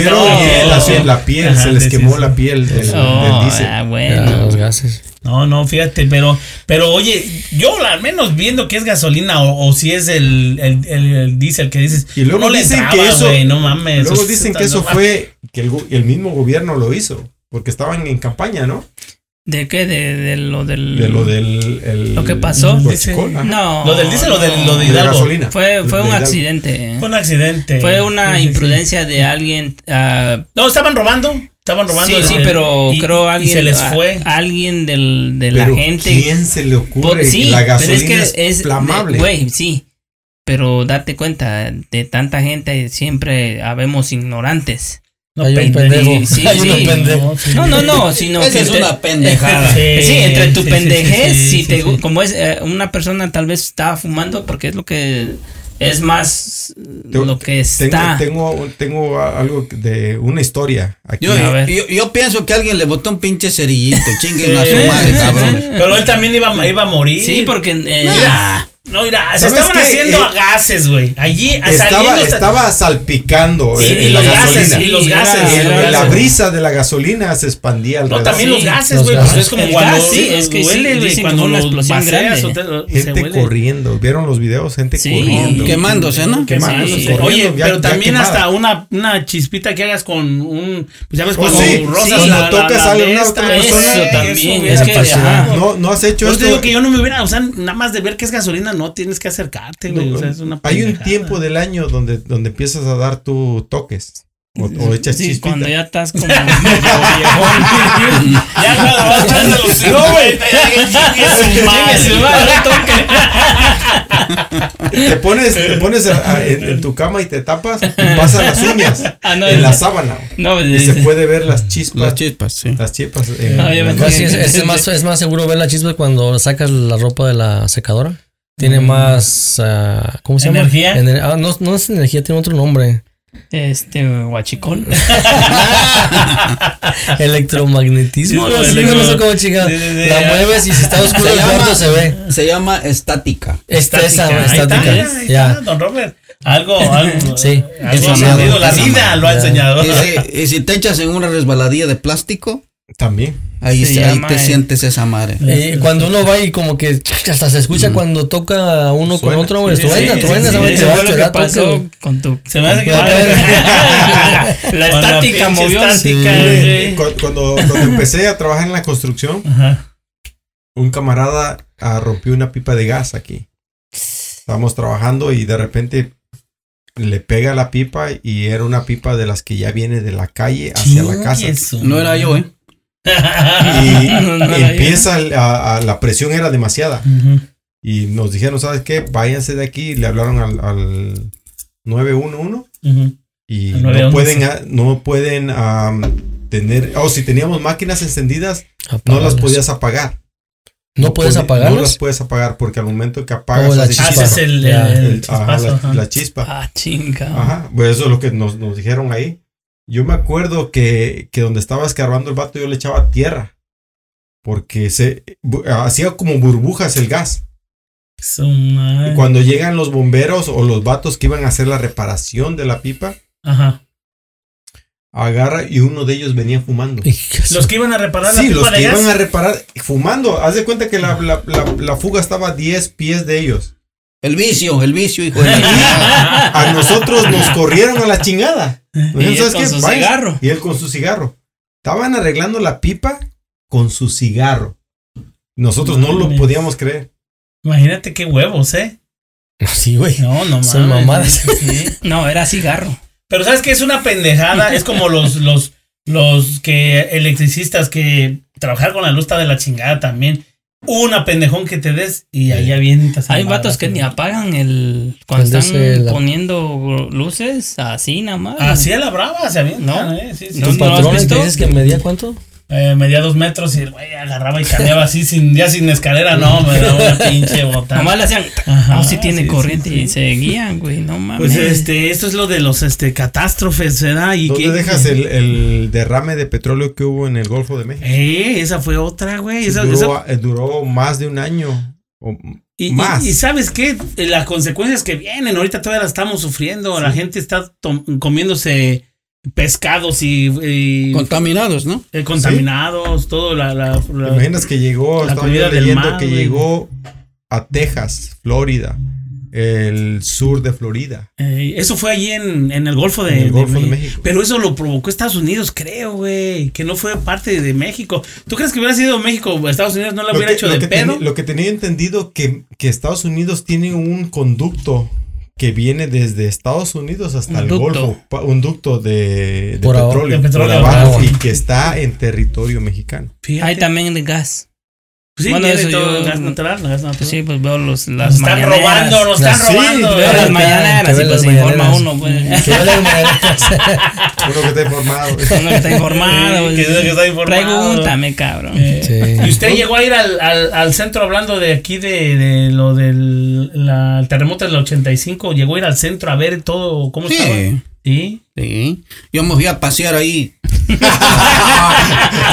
piel, la piel, Ajá, se les quemó la piel Oh, diésel. ah, bueno. los gases. No, no, fíjate, pero, pero oye, yo al menos viendo que es gasolina o, o si es el, el, el, el diésel que dices. Y luego no le dicen entraba, que eso- no mames. Luego dicen que eso fue que el mismo gobierno lo hizo, porque estaban en campaña, ¿no? ¿De qué? De, de lo del... De lo del el- Lo que pasó. No. ¿Lo del diésel o del- lo de De Hidalgo? gasolina. Fue, fue De un Hidalgo. accidente. Fue un accidente. Fue una Sí, sí, sí. imprudencia de alguien. ah, No, estaban robando. Estaban robando. sí, sí, el- pero y- creo y alguien. se les a- fue. alguien del, de la Pero gente. ¿quién se le ocurre Por- que sí, la pero gasolina es que es, es. flamable? Güey, sí. Pero date cuenta, de tanta gente siempre habemos ignorantes. No, Hay un pendejo. pendejo. Sí, Hay sí. un pendejo. sí. No, no, no, sino Esa que es una pendejada. Sí, Sí, entre tu pendejez, sí, sí, si sí, te, sí. como es eh, una persona tal vez estaba fumando porque es lo que Es más Tengo- lo que está. tengo, tengo algo de una historia aquí. Yo, pienso que alguien le botó un pinche cerillito. Chinguen a su madre, cabrón. Pero él también iba, iba a morir. Sí, porque eh, no, mira, se ¿Sabes estaban qué? haciendo Eh, a gases, güey. Allí estaba, saliendo. estaba salpicando Sí, en, y la los gases, gasolina. y los Sí, gases. era- Y los el- la gases. brisa de la gasolina se expandía No, alrededor. también los gases, güey. Pues gases. es como El cuando gas, sí, es que huele, güey, cuando una lo explosión grande. o te- se Gente huele. corriendo. ¿Vieron los videos? Gente Sí. corriendo. Quemándose, ¿no? Quemándose, Sí. corriendo, Oye, ya- pero ya también quemada. hasta una, una chispita que hagas con un. Pues ya ves, Oh, cuando la, cuando tocas a una otra persona. Eso también. No, no has hecho Yo esto. te digo que yo no me hubiera, o sea, nada más de ver que es gasolina, no tienes que acercarte, güey. o sea, es una Hay un tiempo del año donde, donde empiezas a dar tus toques. O, o echas sí, chispita. cuando ya estás como viejón. Ya cuando vas echando los No, güey. Te pones, te pones a- a- en, en tu cama y te tapas, y pasan las uñas Ah, no, en la sábana. No, Y se puede ver las chispas. Las chispas, sí. Las chispas. No, en- Casi es, es más, es más seguro ver la chispa cuando sacas la ropa de la secadora. Tiene más. ah, ¿Cómo se llama? ¿Energía? Ener- ah, no, no es energía, tiene otro nombre. Este guachicol. Electromagnetismo. Sí, algo así, electro- no sé cómo chingada. Sí, sí, sí, la mueves y si está oscuro Se el llama- cuarto se ve. Se llama estática. Esta, esa, Ahí está, estática. ya. don Robert. Algo, algo. Sí. Algo la vida lo ha enseñado. Y si, y si te echas en una resbaladilla de plástico, También. ahí, Se se- ahí te eh, sientes esa madre. Y cuando uno va y como que hasta se escucha cuando toca uno Suena. con otro, güey. Sí, truena, sí, truena, sí, Eso va, que pasó con tu. Se me hace que La estática movió. estática, Cuando, cuando empecé a trabajar en la construcción, Ajá. un camarada ah, rompió una pipa de gas aquí. Estábamos trabajando y de repente le pega la pipa y era una pipa de las que ya viene de la calle hacia la casa. No era yo, ¿eh? Y, No, no y era yo. empieza a- a- la presión era demasiada. Y nos dijeron, ¿sabes qué? Váyanse de aquí. Le hablaron al, al 911 Ujú. y Al no 911. pueden, a- no pueden tener, o si teníamos máquinas encendidas, no las podías apagar. ¿No puedes podi- No las puedes apagar porque al momento que apagas Oh, la chispa. chispa. Haces el, Ya. el, El- ajá, chispazo, la, ajá. la chispa. Ah, chinga. Ajá, pues eso es lo que nos, nos dijeron ahí. Yo me acuerdo que, que donde estaba escarbando el vato yo le echaba tierra. Porque se hacía como burbujas el gas. Y cuando llegan los bomberos o los vatos que iban a hacer la reparación de la pipa, Ajá. agarra y uno de ellos venía fumando. Los que iban a reparar Sí, la los pipa que de gas. iban a reparar fumando. Haz de cuenta que la, la- la- la fuga estaba a 10 pies de ellos. El vicio, el vicio, hijo de la. A nosotros nos corrieron a la chingada. Y dijeron, él "¿Sabes con qué? su Váyanse". cigarro. Y él con su cigarro. Estaban arreglando la pipa con su cigarro. Nosotros no lo Mames. podíamos creer. Imagínate qué huevos, ¿eh? Sí, güey. No, no mames. Son mamadas. Sí. No, era cigarro. Pero ¿sabes qué? Es una pendejada. Es como los, los, los que electricistas que trabajar con la luz está de la chingada también. Una pendejón que te des y ahí avientas. Hay vatos que ni apagan el. Cuando están poniendo luces, así nada más. Así a la brava se avientan, No. ¿eh? Sí, sí. No, ¿Tu no lo has patrón visto? que dices que medía cuánto? Eh, medía dos metros y el güey agarraba y cambiaba así, sin, ya sin escalera, no, me daba una pinche bota. Nomás le hacían. Ajá, No, si tiene sí, corriente sí, sí. y se guían, güey. No mames. Pues este, esto es lo de los este catástrofes, ¿verdad? Y ¿Dónde que- dejas el, el derrame de petróleo que hubo en el Golfo de México? Eh, esa fue otra, güey. Esa- duró, esa- eh, duró más de un año. o y, y- más. y sabes qué, Eh, las consecuencias que vienen, ahorita todavía las estamos sufriendo. La gente está comiéndose pescados y, y, Contaminados, ¿no? eh, contaminados, todo la, la- ¿Te la- imaginas que llegó, la estaba comida del leyendo mar, que güey. llegó a Texas, Florida, el sur de Florida. Eh, eso fue allí en, en el Golfo de, En el Golfo de México. Pero eso lo provocó Estados Unidos, creo, güey. Que no fue parte de México. ¿Tú crees que hubiera sido México o Estados Unidos no lo, hubiera que, hecho lo de que pedo? lo que tenía entendido que, que Estados Unidos tiene un conducto que viene desde Estados Unidos hasta Un el ducto. Golfo, un ducto de, de petróleo, De petróleo, por abajo, y que está en territorio mexicano. Fíjate. Hay también de gas. Sí, Bueno, eso todo yo- gas natural, gas natural. Sí, pues veo los, Nos las están mañaneras. robando, nos están Sí, robando. Veo las mañaneras y pues se informa uno, pues. Que las mañaneras. Uno que está informado. Uno que está informado. Sí, pues. que es que está informado. Pregúntame, cabrón. Eh, Sí. ¿Y usted llegó a ir al, al, al centro hablando de aquí de, de lo del la- el terremoto del 85? ¿Llegó a ir al centro a ver todo cómo estaba? Sí. Yo me fui a pasear ahí.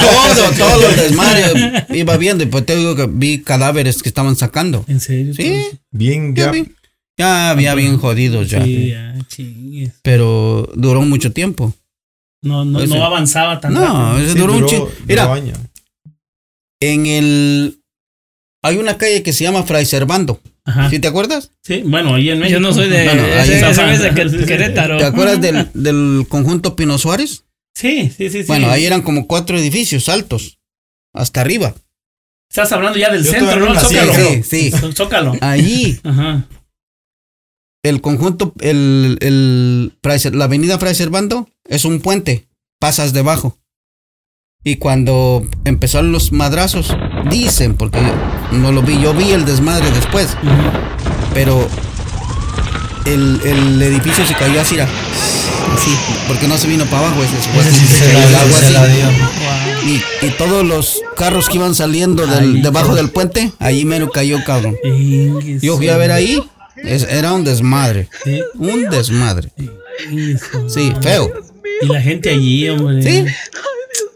todo, todo el desmadre. Iba viendo y pues te digo que vi cadáveres que estaban sacando. ¿En serio? Sí, Bien, ya ya. Ya había bien jodidos ya. Sí, ya, chingues. Pero duró mucho tiempo. No, no, Ese- no avanzaba tan No, rápido. Sí, duró un duró- chi- duró Mira, en el. Hay una calle que se llama Fray Servando. Ajá. ¿Sí te acuerdas? Sí, bueno, ahí en México. Yo no soy de. Bueno, ahí ese, está. ese es de Querétaro. ¿Te acuerdas del, del conjunto Pino Suárez? Sí, sí, sí. sí. Bueno, ahí eran como cuatro edificios altos. Hasta arriba. Estás hablando ya del Yo centro, ¿no? nací, Zócalo. Sí, sí. Zócalo. Allí, Ajá. el conjunto, el, el la avenida Fray Servando es un puente. Pasas debajo. Y cuando empezaron los madrazos, dicen, porque no lo vi, yo vi el desmadre después. Pero el, el edificio se cayó así, así, porque no se vino para abajo, ese sí se se cayó la el dio, agua se así. la dio. Y, y todos los carros que iban saliendo del- Ahí, debajo del puente, ahí mero cayó, cabrón. Yo fui a ver ahí, es- era un desmadre, Sí. un desmadre. Sí, feo. Y la gente allí, hombre. Sí.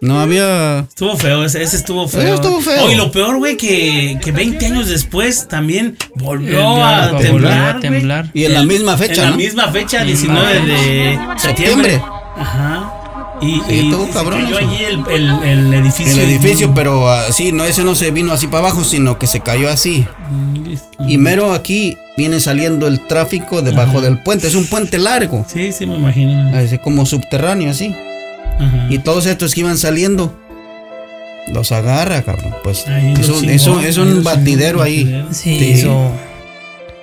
No había... Estuvo feo, ese, ese estuvo feo. Ese estuvo feo. Oh, y lo peor, güey, que, que 20 años después también volvió Volvió a temblar. volver a temblar. Y en la misma fecha, En la misma fecha, 19 de septiembre. Septiembre. Ajá. Y, Sí, y estuvo se cabrón cayó eso. allí el, el, el edificio. El edificio, pero así, no, ese no se vino así para abajo, sino que se cayó así. Y mero aquí viene saliendo el tráfico debajo del puente. Es un puente largo. Sí, sí, me imagino. Así como subterráneo, así. Ajá. Y todos estos que iban saliendo, los agarra, cabrón. Pues es un, chingó, es un- es un batidero chingó, ahí. batidero. Sí, Sí. hizo.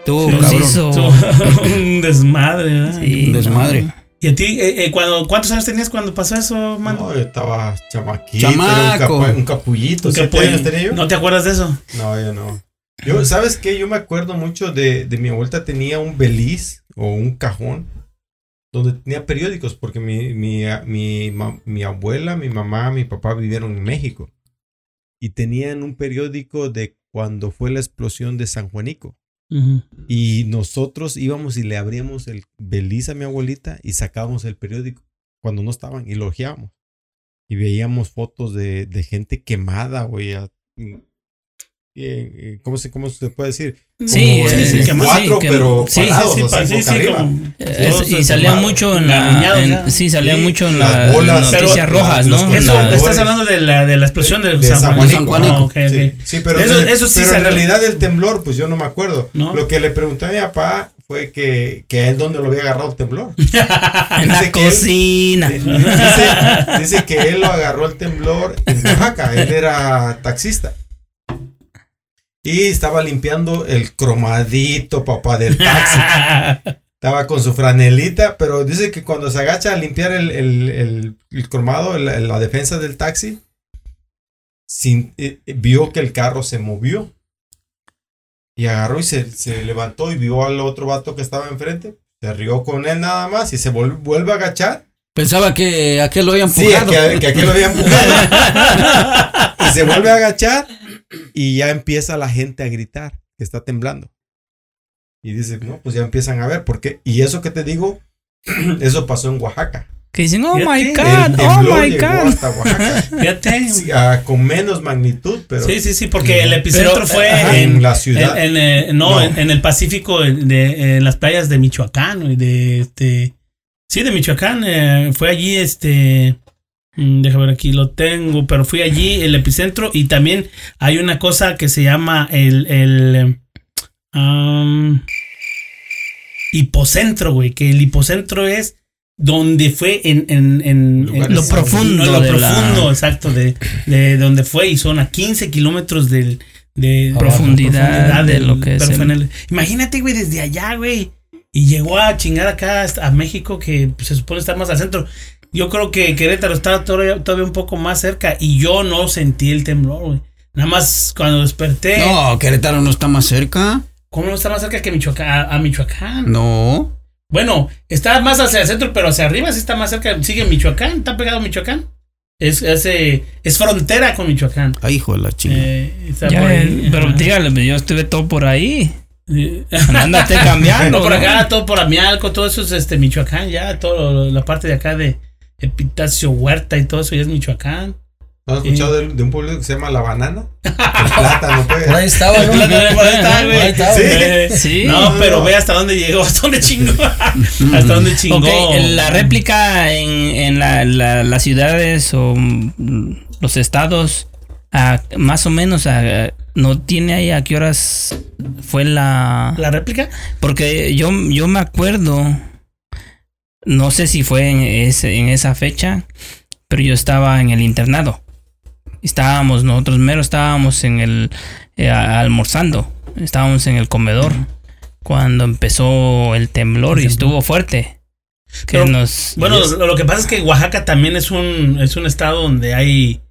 Tú, Sí, cabrón. hizo- un desmadre, ¿verdad? Sí, Un desmadre. no. ¿Y a ti, eh, eh, cuando, cuántos años tenías cuando pasó eso, mano? No, yo estaba chamaquito. Chamaco. Era un, capa- un capullito. ¿Qué años tenía yo? ¿No te acuerdas de eso? No, yo no. Yo, ¿sabes qué? Yo me acuerdo mucho de, de mi abuelita tenía un beliz o un cajón donde tenía periódicos porque mi, mi, mi, mi abuela, mi mamá, mi papá vivieron en México y tenían un periódico de cuando fue la explosión de San Juanico. Y nosotros íbamos y le abríamos el beliz a mi abuelita y sacábamos el periódico cuando no estaban y lo ojeábamos. Y veíamos fotos de, de gente quemada, güey. a- eh, ¿Cómo se, ¿Cómo se puede decir? Sí, sí, que más- cuatro, sí, que- pero sí, sí, parados, sí, sí, sí, como- Es- y salía mucho en la. En- sí, salía Sí, mucho en las la, bolas, noticias pero- rojas, ¿no? Eso, la- estás hablando de la, de la explosión de, de San San Juanico. Juanico. Ah, Sí, pero, Eso- eso sí pero en realidad el temblor, pues yo no me acuerdo. ¿No? Lo que le pregunté a mi papá fue que, que a él dónde lo había agarrado el temblor. en la Dice él- cocina. Dice, dice que él lo agarró el temblor en Oaxaca. Él era taxista. Y estaba limpiando el cromadito, papá, del taxi. Estaba con su franelita, pero dice que cuando se agacha a limpiar el, el- el- el cromado, la defensa del taxi, sin- eh, vio que el carro se movió. Y agarró y se, se levantó y vio al otro vato que estaba enfrente. Se rió con él nada más y se vol- vuelve a agachar. Pensaba que aquel lo había Sí, empujado. que, que aquí lo había empujado. y se vuelve a agachar y ya empieza la gente a gritar que está temblando. Y dice, no, pues ya empiezan a ver, porque, y eso que te digo, eso pasó en Oaxaca. Que dicen, oh my God, El oh my God. hasta Oaxaca. Fíjate. Sí, ah, con menos magnitud, pero Sí, sí, sí, porque el epicentro Pero, fue ajá, en, en la ciudad. en- en, eh, no, No. En, en el Pacífico, en, de, en las playas de Michoacán y de este. Sí, de Michoacán. eh, fue allí, este. Mm, Déjame ver aquí, lo tengo, pero fui allí, el epicentro, y también hay una cosa que se llama el. el hipocentro, güey, que el hipocentro es donde fue en, en, en- Lo profundo no, lo de la- profundo, exacto, de, de donde fue y son a 15 kilómetros del, de profundidad de lo que es el- Imagínate, güey, desde allá, güey. Y llegó a chingar acá a México, que se supone estar más al centro. Yo creo que Querétaro estaba todavía, todavía un poco más cerca y yo no sentí el temblor, güey. Nada más cuando desperté. No, Querétaro no está más cerca. ¿Cómo no está más cerca que Michoacán? A, a Michoacán. No. Bueno, está más hacia el centro, pero hacia arriba sí está más cerca. Sigue Michoacán, está pegado a Michoacán. Es, es, eh, es frontera con Michoacán. Ay, hijo de la chingada. Eh, ahí, pero ajá. dígale, yo estuve todo por ahí. Sí. Ándate cambiando. No, por acá, todo por Amialco, todo eso es este Michoacán, ya, todo la parte de acá de Epitacio Huerta y todo eso ya es Michoacán. ¿No has escuchado de, de un pueblo que se llama La Banana? El plátano, pues. Por ahí estaba, ¿no? Por ahí está, güey. Ahí está, Sí. No, pero ve hasta dónde llegó, hasta dónde chingó. hasta dónde chingó. Ok, la réplica en, en la- la- las ciudades o mm, los estados, más o menos, ¿no tiene ahí a qué horas fue la...? ¿La réplica? Porque yo, yo me acuerdo, no sé si fue en, ese, en esa fecha, pero yo estaba en el internado. Estábamos, nosotros mero estábamos en el eh, almorzando, estábamos en el comedor cuando empezó el temblor y estuvo fuerte. Que Pero, nos Bueno, lo, lo que pasa es que Oaxaca también es un, es un estado donde hay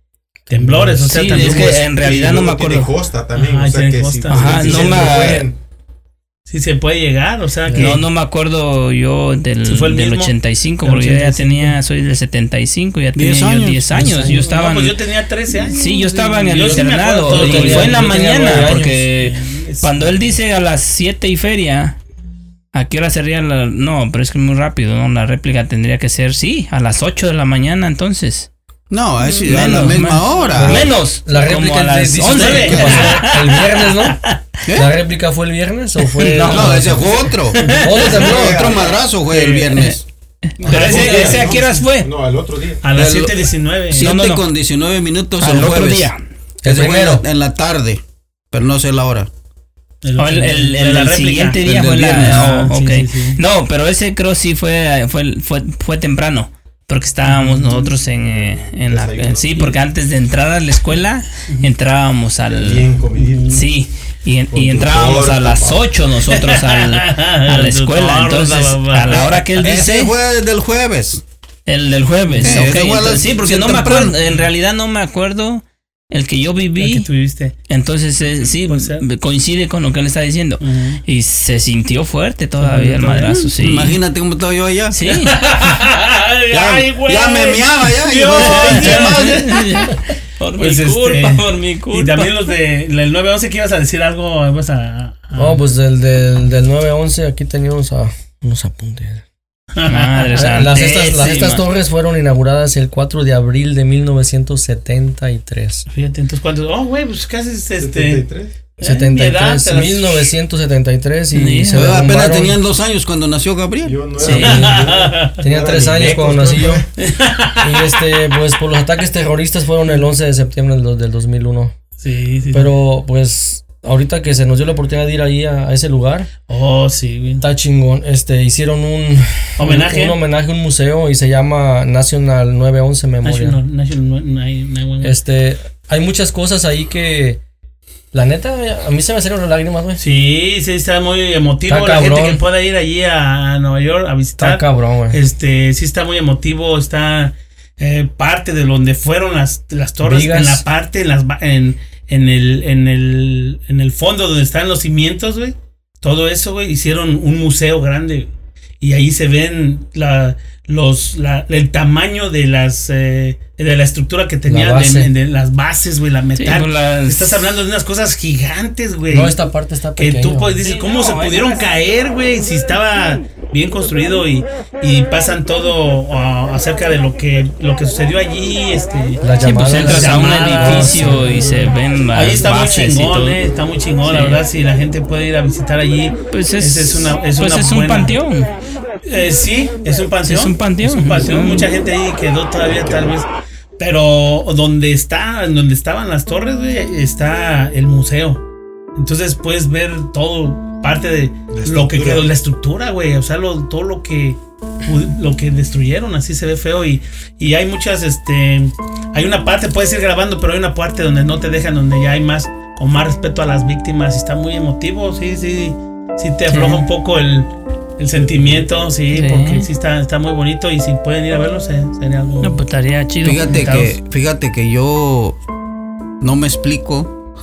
temblores, o sea, Sí, también es que en realidad Y no me luego tiene acuerdo. costa también. Ajá, o sea que costa. Si, Ajá, si no me- sí se puede llegar, o sea que No, no me acuerdo yo del, Sí, fue el del mismo. 85, Del porque yo ya 85. tenía, soy del 75, ya tenía 10 yo años. 10 años. Yo estaba No, pues en- yo tenía 13 años. Sí, yo estaba en el sí internado acuerdo y fue en la mañana años. porque Es- cuando él dice a las 7 y feria, ¿a qué hora sería la...? No, pero es que es muy rápido, ¿no? La réplica tendría que ser, sí, a las 8 de la mañana entonces. No, es a la Menos, misma más. hora. Menos. La como réplica a las del 11. 17 que pasó el viernes, ¿no? ¿Qué? ¿La réplica fue el viernes o fue.? No, No, ese fue otro. Otro Otro, madrazo fue el viernes. Pero ese, ese a qué horas fue? No, al otro día. a las El- 7.19. 7 no, no. con 19 minutos Al el otro jueves. día. El Ese fue en primero. la, en la tarde, pero no sé la hora. El, el, el- el- la el siguiente día El fue la. viernes. oh, Ah, sí, ok. sí, sí. No, pero ese creo sí fue, fue, fue, fue temprano. Porque estábamos nosotros en, eh, en la. En- sí, porque antes de entrar a la escuela entrábamos al. Bien. Sí, y, y entrábamos a las pa. 8 nosotros al- a la escuela. Entonces, a la hora que él dice, fue del jueves. el del jueves. Entonces, sí, porque no me acuerdo. En realidad no me acuerdo el que yo El que viví. tuviste. Entonces, eh, sí, Puede ser. coincide con lo que él está diciendo. Y se sintió fuerte todavía el madrazo, sí. Imagínate cómo estaba yo allá. Sí. Ya, Ay, ya me meaba ya. Dios, de por mi Pues, culpa, este, por mi culpa. Y también los de el 911 que ibas a decir algo, ibas a, a- No, pues del, del, del 9-11 aquí teníamos a, unos apuntes. Madre Las estas, las estas torres fueron inauguradas el 4 de abril de 1973. Fíjate, entonces cuántos, oh, güey, pues casi es este 73. eh, mi edad, 73, te las- 1973 y Sí. se apenas tenían dos años cuando nació Gabriel. Yo no Sí. era. Tenía no tres años cuando nací yo. Y este, pues por los ataques terroristas fueron el 11 de septiembre del, del 2001. Sí, sí. Pero pues ahorita que se nos dio la oportunidad de ir ahí a, a ese lugar, Oh, sí, güey. está chingón. Este, hicieron un Homenaje. un, un homenaje, un museo y se llama National 911 Memorial. National, National, Nine- Nine- Este, hay muchas cosas ahí que la neta a mí se me salieron las lágrimas, güey. Sí, sí, está muy emotivo. Está la gente que pueda ir allí a Nueva York a Está visitar. cabrón, güey. Este, sí está muy emotivo, está eh, parte de donde fueron las, las torres, Vigas. en la parte, en las en, en el, en el, en el fondo donde están los cimientos, güey. Todo eso, güey, hicieron un museo grande. Y ahí se ven la, los, la- el tamaño de las de la estructura que tenían, base. de, de las bases, güey, la Sí, metal. las- Estás hablando de unas cosas gigantes, güey. No, esta parte está Que pequeña. tú pues dices, Sí, ¿cómo no, se pudieron caer, güey? Si estaba bien construido y, y pasan todo ah, acerca de lo que, lo que sucedió allí, este... Las Sí, pues entras a un edificio y se ven Ahí está muy chingón, eh, está muy chingón, la verdad, si la gente puede ir a visitar allí. Pues es, es una- es pues una es un panteón. Eh, sí, es un panteón. Es un panteón. Es un panteón. Es un- Mucha gente ahí quedó todavía tal vez. Pero donde está, donde estaban las torres, güey, está el museo. Entonces puedes ver todo, parte de lo que quedó, la estructura, güey. O sea, lo- todo lo que lo que destruyeron, así se ve feo. Y, y hay muchas, este. Hay una parte, puedes ir grabando, pero hay una parte donde no te dejan, donde ya hay más, con más respeto a las víctimas. y Está muy emotivo, sí, sí. Sí te afloja un poco el, el sentimiento, sí, Sí. porque sí está, está muy bonito. Y si pueden ir a verlo, se- sería algo. No, pues estaría chido. Fíjate que, fíjate que yo no me explico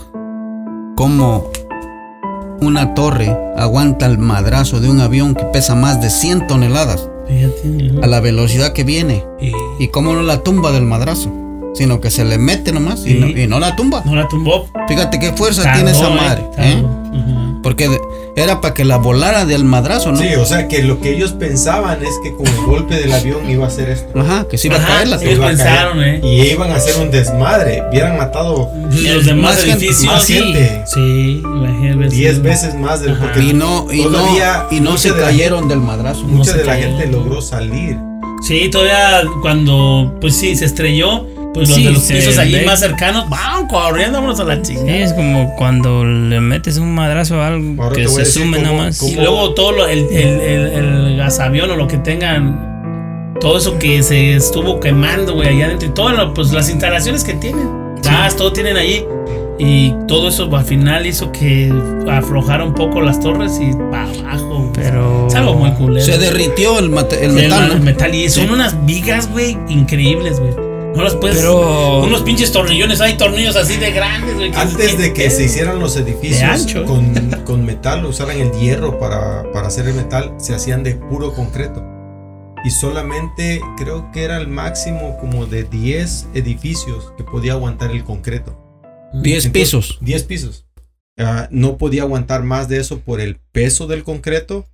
cómo una torre aguanta el madrazo de un avión que pesa más de 100 toneladas a la velocidad que viene y cómo no la tumba del madrazo sino que se le mete nomás y, no, la tumba. No la tumbó. Fíjate qué fuerza tiene esa madre. ¿eh? Porque era para que la volara del madrazo, ¿no? Sí, o sea que lo que ellos pensaban es que con el golpe del avión iba a ser esto. Ajá, que se iba a caer la Ellos pensaron, ¿eh? Y iban a hacer un desmadre. Hubieran matado los demás edificios. Más gente. Sí, Diez veces más del porque Y no, y no, y no se cayeron del madrazo. Mucha de la gente logró salir. Sí, todavía cuando, pues sí, se estrelló pues los de los pisos allí más cercanos van corriendo, vámonos a la chingada. Sí, es como cuando le metes un madrazo a algo que se sume nomás. Y luego todo lo, el, el, el, gasavión o lo que tengan, todo eso que se estuvo quemando, güey, allá adentro y todas pues, las instalaciones que tienen. Gas, todo tienen allí. Y todo eso al final hizo que aflojara un poco las torres y para abajo. Pero. Es algo muy cool. Se derritió el, el metal. El, metal y son unas vigas, güey, increíbles, güey. No las puedes. Pero. Unos pinches tornillones, hay tornillos así de grandes, güey. Antes de que se hicieran los edificios con, con, metal, usaran el hierro para, para hacer el metal, se hacían de puro concreto. Y solamente creo que era el máximo como de 10 edificios que podía aguantar el concreto. 10 pisos. 10 pisos. Ah, no podía aguantar más de eso por el peso del concreto.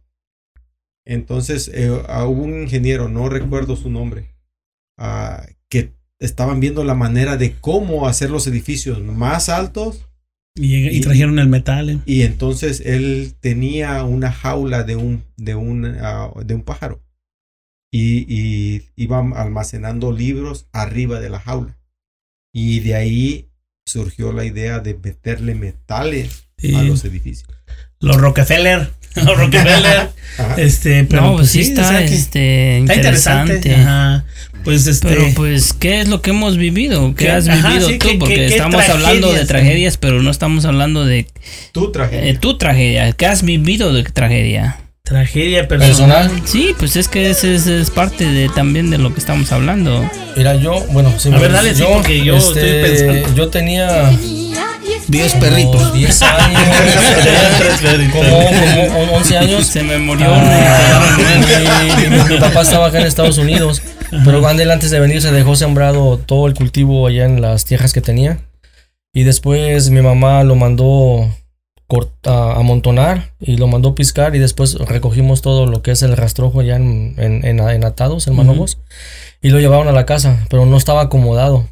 Entonces eh, hubo un ingeniero, no recuerdo su nombre, uh, que estaban viendo la manera de cómo hacer los edificios más altos. Y, trajeron el metal. Eh. Y entonces él tenía una jaula de un, de un, ah, de un pájaro. Y, y, iba almacenando libros arriba de la jaula. Y de ahí surgió la idea de meterle metales a los edificios. Los Rockefeller. Los Rockefeller. este, pero no, pues, pues sí está, este, interesante. Ajá. Pues este, pero pues, ¿qué es lo que hemos vivido? ¿Qué, has vivido tú? Porque estamos hablando de tragedias, pero no estamos hablando de... Tu tragedia. Eh, tu tragedia. ¿Qué has vivido de tragedia? Tragedia personal. Sí, pues es que ese es, parte de también de lo que estamos hablando. Era yo, bueno, sí, a ver, dale, yo, porque yo estoy este, pensando. Yo tenía 10 perritos. 10 años. como, como 11 años. Se me murió. Ah, mi, papá estaba acá en Estados Unidos. Pero él antes de venir se dejó sembrado todo el cultivo allá en las tierras que tenía. Y después mi mamá lo mandó a amontonar y lo mandó piscar y después recogimos todo lo que es el rastrojo ya en, en, atados, en manojos, y lo llevaron a la casa, pero no estaba acomodado,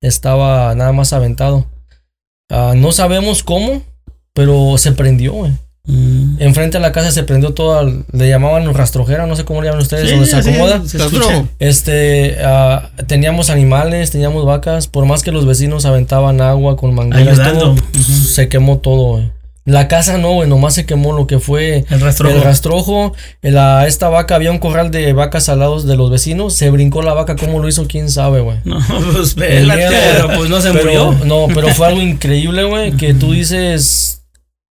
estaba nada más aventado. Ah, no sabemos cómo, pero se prendió, mm. Enfrente de la casa se prendió toda, le llamaban rastrojera, no sé cómo le llaman ustedes, donde se acomoda. este, uh, teníamos animales, teníamos vacas, por más que los vecinos aventaban agua con mangueras, se quemó todo. La casa no, güey, nomás se quemó lo que fue el rastrojo. El rastrojo. La, esta vaca, había un corral de vacas al lado de los vecinos. Se brincó la vaca, ¿cómo lo hizo? ¿Quién sabe, güey? No, pues pero pues no se murió. No, pero fue algo increíble, güey, que tú dices...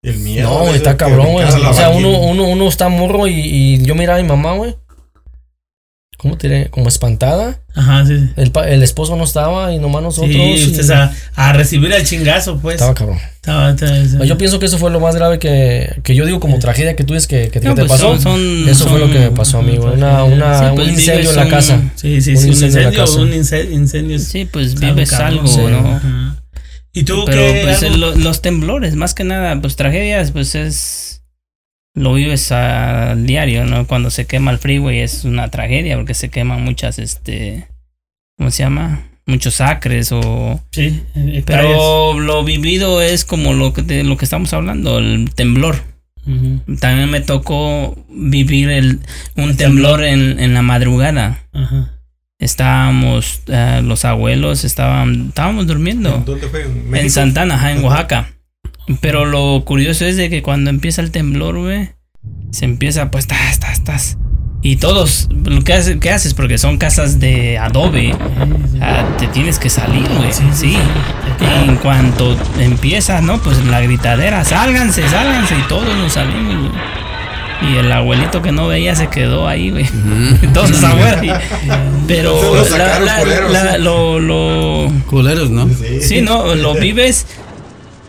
El miedo. No, está cabrón, güey. O sea, uno, uno, uno está morro y, y yo miraba a mi mamá, güey. ¿Cómo te diré? Como espantada. Ajá, sí. El, el esposo no estaba y nomás nosotros. Sí, ustedes a, a, recibir el chingazo, pues. Estaba cabrón. Estaba, estaba, Yo pienso que eso fue lo más grave que, que yo digo como tragedia que tú dices que, que, te pues pasó. Son, eso fue lo que me pasó, amigo. Una, una, pues un incendio en la casa. Sí, sí, sí. Un incendio, un incendio. Sí, pues vives algo, ¿no? ¿Y tú Pero, pues los temblores, más que nada, pues tragedias, pues es lo vives al diario, ¿no? Cuando se quema el freeway es una tragedia porque se queman muchas, este, ¿cómo se llama? Muchos acres o... Sí, pero lo vivido es como lo que, de lo que estamos hablando, el temblor. También me tocó vivir el, un temblor, en, en, la madrugada. Estábamos, eh, los abuelos estaban, estábamos durmiendo. ¿Dónde fue? ¿En, Santana, en Oaxaca. Pero lo curioso es de que cuando empieza el temblor, güey, se empieza, pues, estás, estás, estás. Y todos, lo que haces, ¿qué haces? Porque son casas de adobe. Ah, te tienes que salir, güey. Sí. Y en cuanto empieza, ¿no? Pues la gritadera, sálganse, sálganse. Y todos nos salimos, güey. Y el abuelito que no veía se quedó ahí, güey. Entonces afuera. pero lo la- sacaron la- culeros, la- sí. lo, lo, Culeros, ¿no? Sí, no, lo vives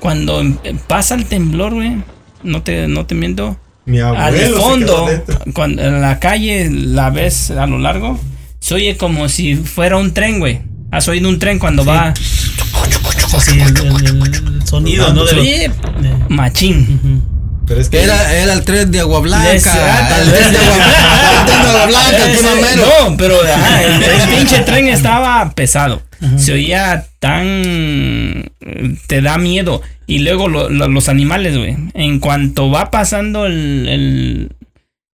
cuando em- pasa el temblor, güey. No te, no te miento. Mi Al fondo, cuando en la calle la ves a lo largo, se oye como si fuera un tren, güey. ¿Has oído un tren cuando va Así, el, el- el sonido, ¿no? De los- Sí, machín? Pero es que Era, era el tren de Agua Blanca. Les- ah, el tren de Agua, el tren de Agua Blanca, el no, pero el, el pinche tren estaba pesado. Se oía tan. Te da miedo. Y luego lo- lo- los animales, güey. En cuanto va pasando el, el-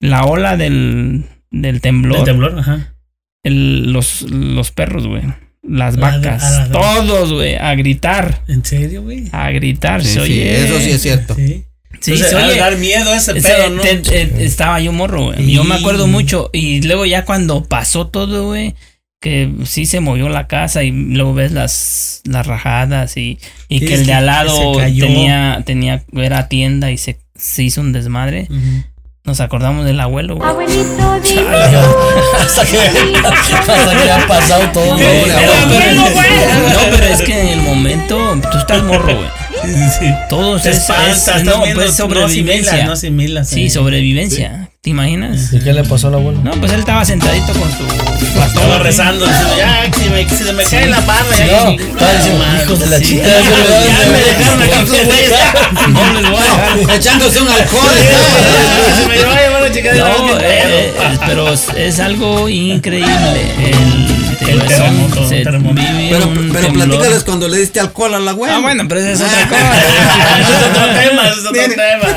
la ola del, del temblor, El temblor, ajá. el- los, los perros, güey. Las vacas, todos, güey, a gritar, ¿En serio, güey? a gritar. Sí, se sí, oye. eso sí es cierto. Sí. Sí, Entonces, oye. dar miedo ese Ese- pedo, ¿no? te- te- estaba yo morro, güey. Yo me acuerdo mucho. Y luego ya cuando pasó todo, güey, que sí se movió la casa y luego ves las, las rajadas y, y que el de al lado tenía, tenía, era tienda y se, se hizo un desmadre. Ujú. Nos acordamos del abuelo, güey. Abuelito, dime. Hasta que, hasta que ha pasado todo. No, güey. no, pero es que en el momento tú estás morro, güey. Sí, sí. Todos Te es, espantas, es- no, pues no sobrevivencia. asimilas, no asimilas, sí, eh. sobrevivencia. ¿Te imaginas? ¿Y qué le pasó al abuelo? No, pues él estaba sentadito con su Estaba pastor rezando, diciendo, ya, que se me, se me cae la barba. ya, No, que- estaba diciendo, madre, hijos de la sí. chica. Ya, ya me dejaron aquí con ustedes. No les voy a dejar. Echándose un alcohol. Se me va a llevar la chica de No, eh, eh, pero es, algo increíble. El, El terremoto, Pero, pero platícales cuando le diste alcohol a la güey. Ah, bueno, pero esa es otra Eso cosa. es otro tema, eso es otro tema.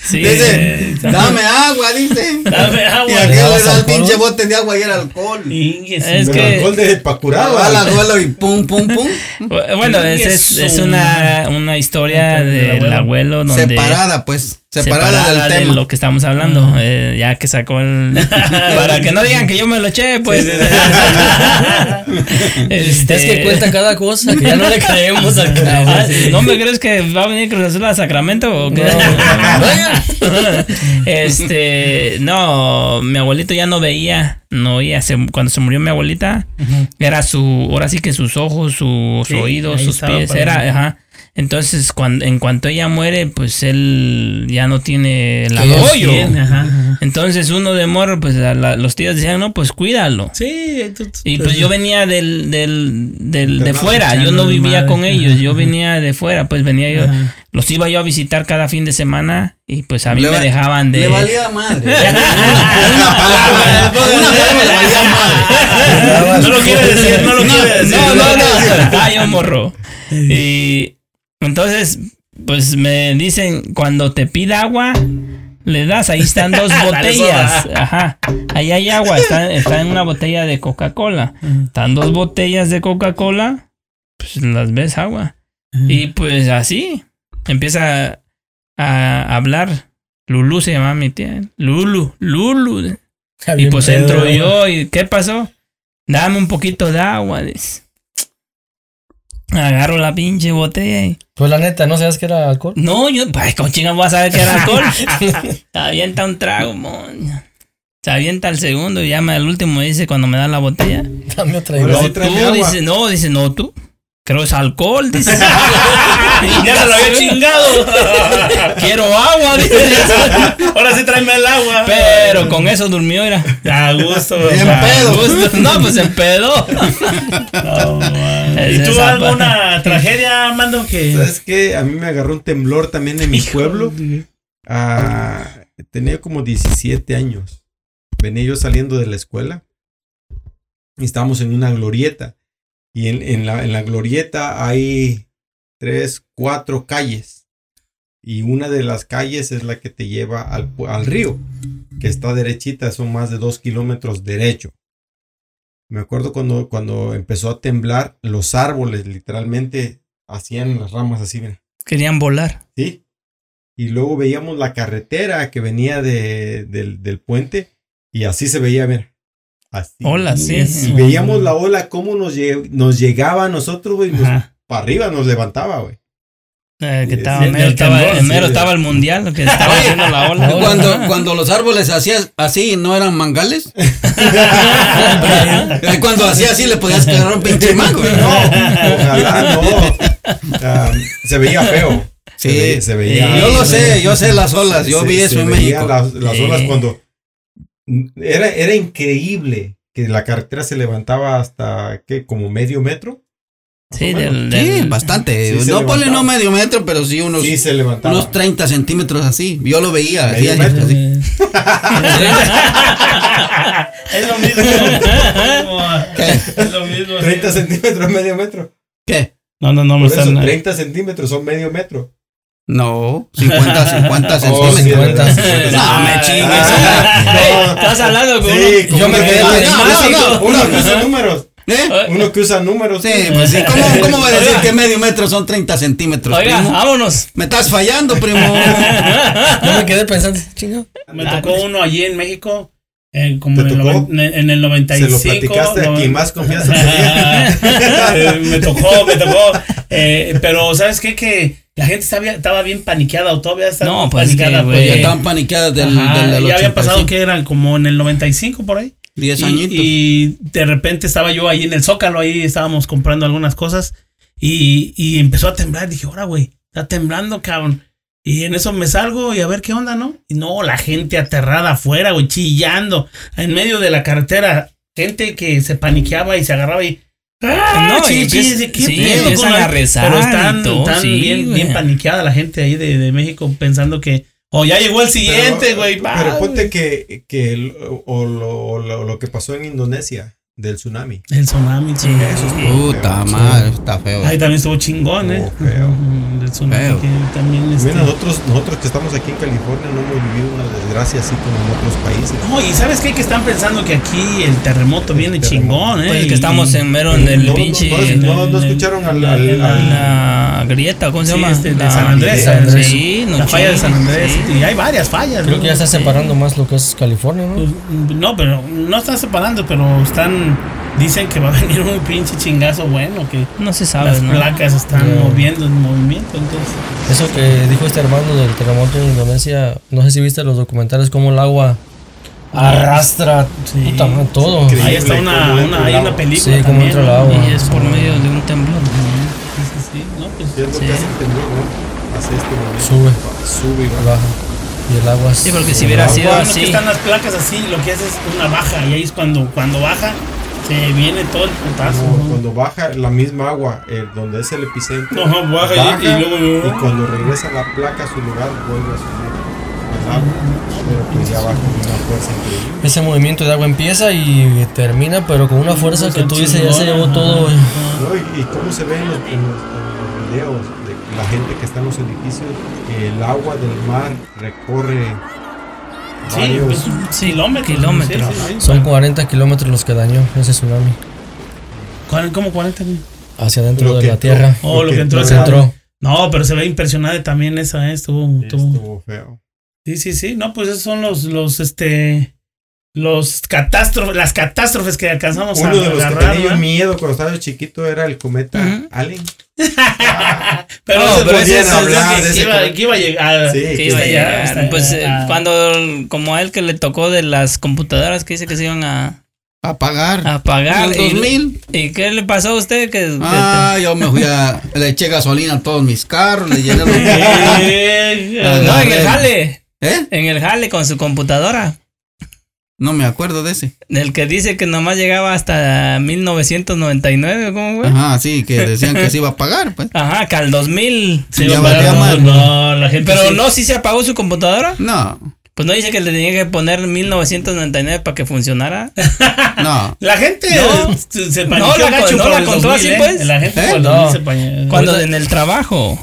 Sí, Dice, eh, dame agua, dice. Dame agua. Y aquel le ¿Dabas da el pinche bote de agua y era alcohol. Sí. Es que- alcohol de pa' curar, Va al abuelo y pum, pum, pum. bueno, es, es, es una, una historia Del del abuelo donde Separada, pues. Separada, del de tema. lo que estamos hablando, eh, ya que sacó el... para que no digan que yo me lo eché, pues. Este- Es que cuenta cada cosa que ya no le creemos al Ah. ¿No me crees que va a venir Cruz Azul a Sacramento o qué? este, no, mi abuelito ya no veía, no oía. Se- cuando se murió mi abuelita, era su, ahora sí que sus ojos, sus Sí, oídos, sus pies, era, ajá. Entonces, cuando, en cuanto ella muere, pues él ya no tiene apoyo. Bien, ajá, ajá. Entonces uno de morro, pues a la- los tíos decían, no, pues cuídalo. Sí, tú- tú- Y pues yo venía del, del, del- de fuera, yo no vivía desmadre. con ellos, yo venía de fuera, pues venía yo, Ajá. los iba yo a visitar cada fin de semana y pues a mí Le me dejaban de... Le valía madre. una palabra. Una palabra le valía madre. No lo quiere decir, no lo quiere decir. No, no, no, ah, yo morro. Y entonces, pues me dicen, cuando te pida agua, le das, ahí están dos botellas. Ajá. Ahí hay agua, está, está en una botella de Coca-Cola. Están dos botellas de Coca-Cola, pues las ves agua. Y pues así, empieza a hablar. Lulu se llama mi tía. Lulu, Lulu. Y pues entro yo y ¿qué pasó? Dame un poquito de agua. dice. Agarro la pinche botella y... Pues la neta, ¿no sabías que era alcohol? No, yo... Pues con chingas voy a saber que era alcohol. Se avienta un trago, mon. Se avienta el segundo y llama el último y dice cuando me da la botella. Dame otra No, tú, dice, no, dice, no, tú. Creo es alcohol, dice. Ya se lo había chingado. Quiero agua, dice. Ahora sí tráeme el agua. Pero con eso durmió, era. A gusto. A pedo. gusto. No, pues se pedó. No. ¿Y tú alguna tragedia, Mando? Que... ¿Sabes qué? A mí me agarró un temblor también en mi pueblo. Ah, tenía como 17 años. Venía yo saliendo de la escuela. Y estábamos en una glorieta. Y en, en la, en la glorieta hay tres, cuatro calles. Y una de las calles es la que te lleva al, al río. Que está derechita, son más de dos kilómetros derecho. Me acuerdo cuando, cuando empezó a temblar, los árboles literalmente hacían las ramas así, mira. Querían volar. ¿sí? Y luego veíamos la carretera que venía de, del, del puente y así se veía, ver. Así. Hola, sí. Y veíamos la ola, cómo nos, lle- nos llegaba a nosotros, güey. nos-. Para arriba nos levantaba, güey. Eh, que estaba, sí, en mero, estaba, en mero sí. estaba el mundial, que estaba haciendo la ola. Cuando, cuando los árboles hacían así, ¿no eran mangales? cuando hacía así le podías agarrar un pinche mango. No, ojalá no. Ah, se veía feo. Se, Sí. se veía. Yo lo sé, yo sé las olas, yo se- vi se eso en México. Las, las olas cuando. Era, era increíble que la carretera se levantaba hasta, ¿qué? Como medio metro. Sí, del, Sí, bastante. Sí, no ponle no medio metro, pero sí unos, Sí, se levantaba. unos 30 centímetros así. Yo lo veía. Así, es lo mismo. Es lo mismo. 30 centímetros, medio metro. ¿Qué? No, no, no me están. 30 centímetros son medio metro. No, 50, 50 Oh, sí, centímetros. es verdad. No, me chingues. Ey, Estás hablando con Sí, uno- Yo me que- quedé pensando. no, no, Uno que usa números. ¿Eh? Uno que usa números. Sí, pues sí. ¿Cómo, cómo voy a decir que medio metro son 30 centímetros, Oiga, primo? vámonos. Me estás fallando, primo. Yo me quedé pensando, chingo. Me tocó uno allí en México. Eh, como ¿Te en el, en el Se 95. lo platicaste a no- quien más confianza tenía. Me tocó, me tocó. Eh, pero, ¿sabes qué? Que la gente estaba, estaba bien paniqueada o todavía está No, pues, paniqueada. que, güey. Ya estaban paniqueadas del, Ajá, del, del ya había pasado 85. que eran como en el 95 por ahí. 10 Y, añitos. y de repente estaba yo ahí en el Zócalo, ahí estábamos comprando algunas cosas y, y empezó a temblar. Dije, ahora, güey, está temblando, cabrón. Y en eso me salgo y a ver qué onda, ¿no? Y no, la gente aterrada afuera, güey, chillando en medio de la carretera. Gente que se paniqueaba y se agarraba y. ¡Ah! No, sí, y sí, ¿qué sí, pedo con la- a rezar Pero están, y todo, están sí, bien, bien paniqueada la gente ahí de, de México pensando que. O ya llegó el siguiente, güey. va, Pero ponte que, que o, lo, o lo- lo que pasó en Indonesia del tsunami. El tsunami, Sí. Puta madre, está feo. Ahí también estuvo chingón, ¿eh? Estuvo feo. Ujú, El tsunami Feo. que también este- Mira, nosotros, nosotros que estamos aquí en California no hemos vivido una desgracia así como en otros países. No, y ¿sabes qué? Que están pensando que aquí el terremoto viene terremoto. chingón, ¿eh? Pues que estamos en mero en el no, no, pinche. no, no, escucharon al, la- al- en la grieta, ¿cómo se Sí, llama? este, de La- San Andrés. San Andrés. Sí, no la falla de San Andrés. sí. Y hay varias fallas. Creo ¿no? que ya está Sí. separando más lo que es California, ¿no? Pues, no, pero no están separando, pero están. Dicen que va a venir un pinche chingazo bueno, que No se sabe, las ¿no? placas están Ya. moviendo en movimiento. Entonces, Eso que dijo este hermano del terremoto en Indonesia, no sé si viste los documentales cómo el agua arrastra Sí. puta madre, todo. Ahí está una, una, hay una película. Sí, también, entra el ¿no? agua. Y es por medio de un temblor. Sí, sí, sí. No, pues, ¿Qué es lo sí. que hace el temblor, no? Hace este momento. Sube, Sube y baja. Y el agua Sí, porque si hubiera agua- sido Bueno, es así. que están las placas así, lo que hace es una baja y ahí es cuando, cuando baja, se viene todo el putazo. Cuando baja la misma agua, eh, donde es el epicentro, baja y- y luego- y cuando regresa la placa a su lugar, vuelve a subir el agua. Pero pues ya baja con una fuerza increíble. Ese movimiento de agua empieza y termina, pero con una fuerza que tú dices ya se llevó todo. Y, cómo se ve en los, en los- en los videos de la gente que está en los edificios, que el agua del mar recorre Sí, pues, Sí, kilómetros. kilómetros. sí, sí, sí. Son 40 kilómetros los que dañó ese tsunami ¿Cuál- ¿Cómo 40? güey? hacia adentro de que la entró. tierra. Oh, lo que entró. Lo que entró. No, pero se ve impresionante también esa, ¿eh? Estuvo, estuvo- Estuvo feo. Sí, sí, sí. No, pues esos son los, los, este, los catástrofes, las catástrofes que alcanzamos Uno a de los que agarrar, tenía yo ¿verdad? miedo cuando estaba chiquito era el cometa Ujú. Allen. pero No, pero ese es- hablar que, iba, cometa. que iba a llegar. Sí, Que que iba a llegar. pues eh, Ah. cuando, como a él que le tocó de las computadoras que dice que se iban a, A pagar. a pagar. En el 2000. ¿Y, ¿Y qué le pasó a usted? Que, que- Ah, yo me fui a. Le eché gasolina a todos mis carros, le llené los. No, en el jale. ¿Eh? En el jale con su computadora. No me acuerdo de ese. Del que dice que nomás llegaba hasta 1999, ¿cómo fue? Ajá, sí, que decían que se iba a pagar, pues. Ajá, que al 2000. se iba a pagar, más, no, la gente Pero sí. no, si se apagó su computadora. No, Pues no dice que le tenía que poner 1999 para que funcionara. no. La gente No. se, se No, la no la contó 2000, así, ¿eh? pues. La gente ¿Eh? No. 2000 se pañó. Cuando en el trabajo.